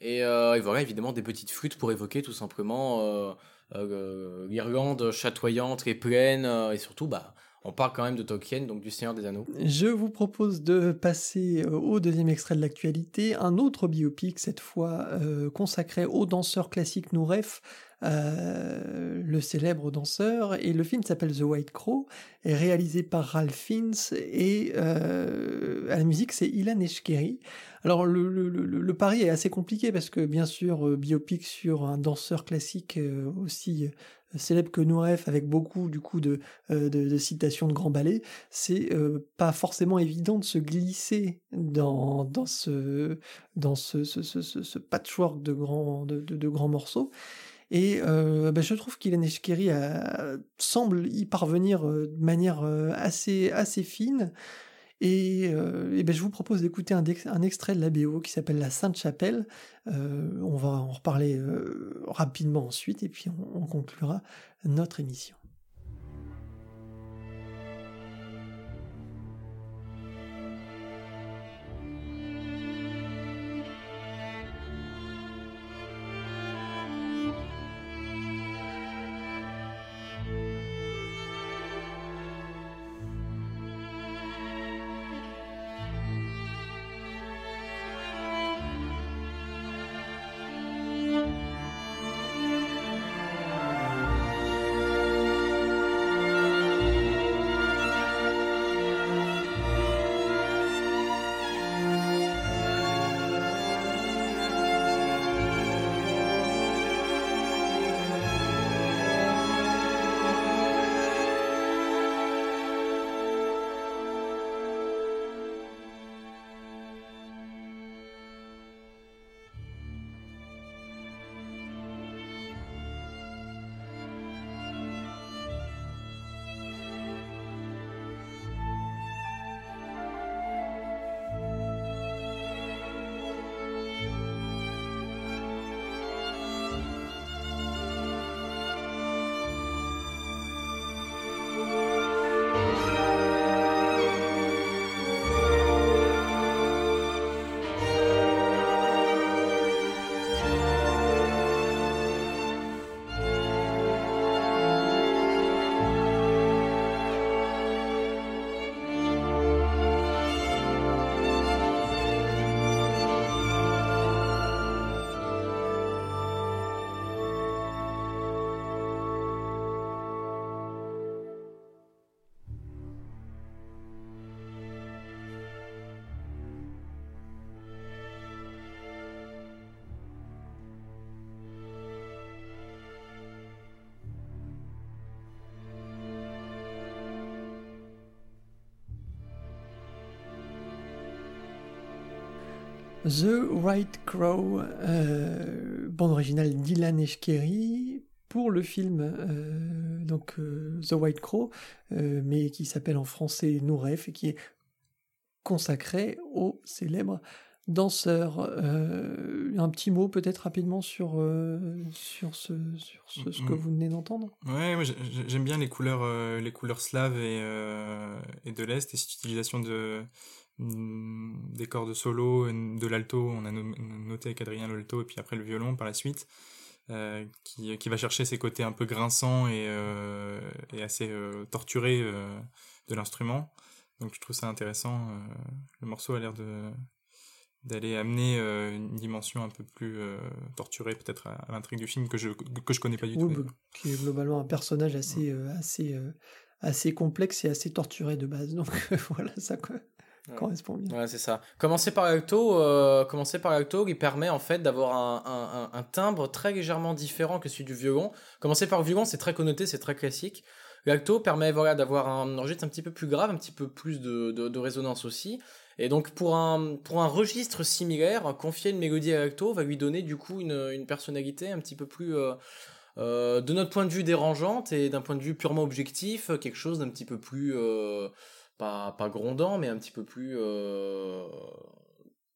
Et, euh, et voilà, évidemment, des petites flûtes pour évoquer tout simplement euh, euh l'Irlande chatoyante et pleine, et surtout, bah, on parle quand même de Tolkien, donc du Seigneur des Anneaux. Je vous propose de passer au deuxième extrait de l'actualité, un autre biopic, cette fois consacré au danseur classique Nouref, euh, le célèbre danseur, et le film s'appelle The White Crow, est réalisé par Ralph Fiennes, et euh, à la musique c'est Ilan Eshkeri. Alors le, le, le, pari est assez compliqué parce que bien sûr euh, biopic sur un danseur classique aussi célèbre que Nouref avec beaucoup du coup de, de, citations de grands ballets, c'est pas forcément évident de se glisser dans, dans ce dans ce, ce, ce, patchwork de grands de, de grands morceaux. Et euh, bah, je trouve qu'Ilan Eshkeri semble y parvenir euh, de manière euh, assez, assez fine. Et, ben, je vous propose d'écouter un, extrait de la BO qui s'appelle La Sainte-Chapelle. on va en reparler rapidement ensuite et puis on conclura notre émission. The White Crow, euh, bande originale d'Ilan Eshkeri pour le film euh, donc euh, The White Crow, mais qui s'appelle en français Nouref et qui est consacré au célèbre danseur. Un petit mot peut-être rapidement sur, sur, ce, sur ce, ce que vous venez d'entendre? Ouais, j'aime bien les couleurs, les couleurs slaves et, et de l'Est et cette utilisation de, des corps de solo, de l'alto. On a no- noté avec Adrien l'alto et puis après le violon par la suite, euh, qui, qui va chercher ces côtés un peu grinçants et, euh, et assez euh, torturés euh, de l'instrument. Donc je trouve ça intéressant. le morceau a l'air de d'aller amener une dimension un peu plus torturée peut-être à, à l'intrigue du film que je que je connais pas du Oui, tout. bah, qui est globalement un personnage assez, assez, assez complexe et assez torturé de base. Donc <laughs> voilà, ça quoi, Ouais. correspond bien. Ouais, c'est ça. Commencer par l'alto, euh, commencer par l'alto, il permet en fait d'avoir un, un- timbre très légèrement différent que celui du violon. Commencer par le violon, c'est très connoté, c'est très classique. L'alto permet voilà, d'avoir un registre un petit peu plus grave, un petit peu plus de, de- de résonance aussi. Et donc pour un, pour un registre similaire, confier une mélodie à l'alto va lui donner du coup une, une personnalité un petit peu plus, euh, euh, de notre point de vue, dérangeante et d'un point de vue purement objectif, quelque chose d'un petit peu plus... euh, pas, pas grondant, mais un petit peu plus euh,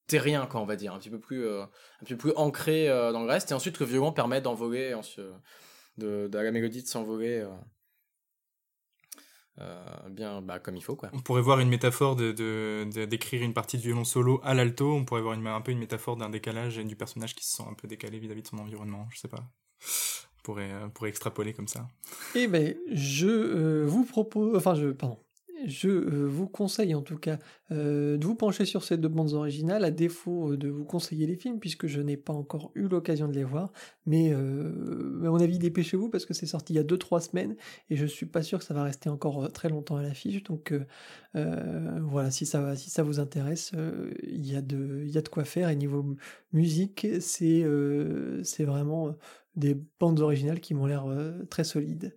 terrien, quoi, on va dire, un petit peu plus, euh, un petit peu plus ancré euh, dans le reste. Et ensuite, le violon permet d'envoler, en se- de, de la mélodie de s'envoler euh, euh, bien bah, comme il faut, quoi. On pourrait voir une métaphore de, de, de- d'écrire une partie de violon solo à l'alto. On pourrait voir une, un peu une métaphore d'un décalage et du personnage qui se sent un peu décalé vis-à-vis de son environnement. Je sais pas. On pourrait, on pourrait extrapoler comme ça. Eh ben, je euh, vous propose, enfin, je, pardon, je euh, vous conseille en tout cas euh, de vous pencher sur ces deux bandes originales, à défaut euh, de vous conseiller les films, puisque je n'ai pas encore eu l'occasion de les voir. Mais à mon avis, dépêchez-vous parce que c'est sorti il y a 2-3 semaines et je suis pas sûr que ça va rester encore très longtemps à l'affiche. Donc voilà, si ça, vous intéresse, il y, a de- quoi faire. Et niveau mu- musique, c'est vraiment des bandes originales qui m'ont l'air très solides.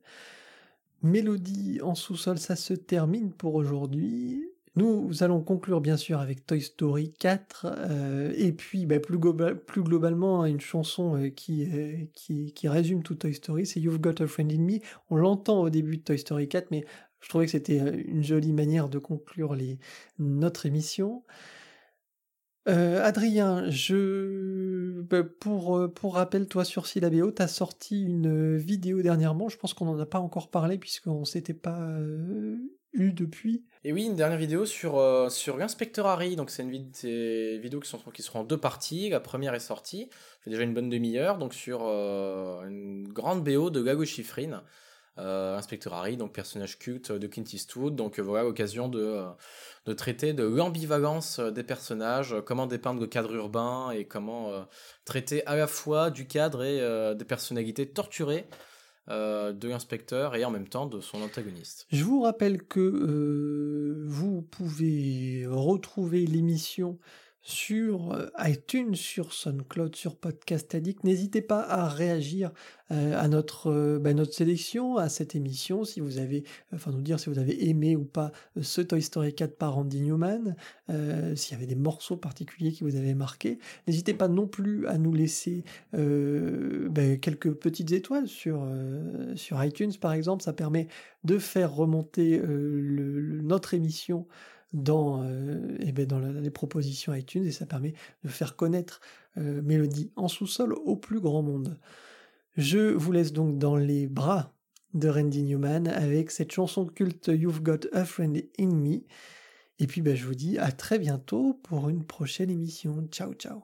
Mélodie en sous-sol, ça se termine pour aujourd'hui. Nous allons conclure bien sûr avec Toy Story 4 euh, et puis bah, plus, globa- plus globalement une chanson euh, qui, euh, qui, qui résume tout Toy Story, c'est You've Got a Friend in Me. On l'entend au début de Toy Story 4 mais je trouvais que c'était une jolie manière de conclure notre émission. Euh, Adrien, je bah, pour euh, pour rappel, toi sur Syllabéo, t'as sorti une vidéo dernièrement. Je pense qu'on n'en a pas encore parlé puisqu'on s'était pas euh, eu depuis. Et oui, une dernière vidéo sur, euh, sur l'inspecteur Harry. Donc, c'est une vid- c'est vidéo qui, sont, qui seront en deux parties. La première est sortie, fait déjà une bonne demi-heure, donc sur euh, une grande BO de Gago Schifrin. Euh, inspecteur Harry, donc personnage culte de Clint Eastwood. Donc, euh, voilà, l'occasion de, euh, de traiter de l'ambivalence euh, des personnages, comment dépeindre le cadre urbain et comment traiter à la fois du cadre et des personnalités torturées de l'inspecteur et en même temps de son antagoniste. Je vous rappelle que vous pouvez retrouver l'émission sur euh, iTunes, sur SoundCloud, sur Podcast Addict. N'hésitez pas à réagir euh, à notre, euh, bah, notre sélection, à cette émission, si vous avez, enfin nous dire si vous avez aimé ou pas ce Toy Story 4 par Randy Newman, s'il y avait des morceaux particuliers qui vous avaient marqué. N'hésitez pas non plus à nous laisser bah, quelques petites étoiles sur, iTunes par exemple, ça permet de faire remonter notre émission dans, euh, eh ben, les propositions iTunes et ça permet de faire connaître euh, Mélodie en sous-sol au plus grand monde. Je vous laisse donc dans les bras de Randy Newman avec cette chanson culte You've Got a Friend in Me. Et puis ben, je vous dis à très bientôt pour une prochaine émission. Ciao ciao.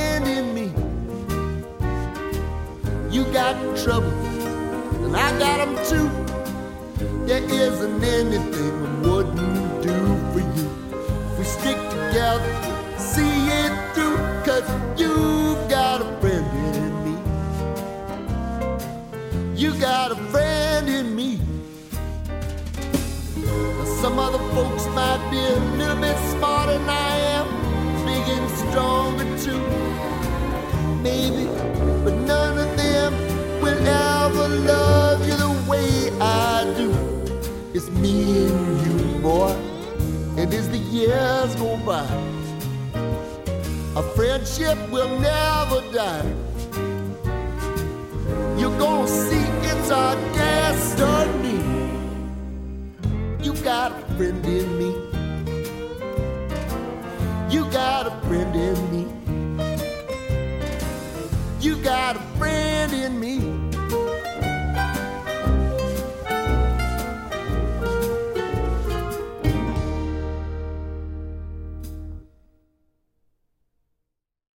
got trouble, and I got 'em too. There isn't anything I wouldn't do for you. If we stick together, see it through, cause you've got a friend in me. You got a friend in me. Now, some other folks might be a little bit smarter than I am, big and stronger too. Maybe, will ever love you the way I do. It's me and you, boy. And as the years go by, our friendship will never die. You're gonna see it's our destiny. You got a friend in me. You got a friend in me. You got a friend in me.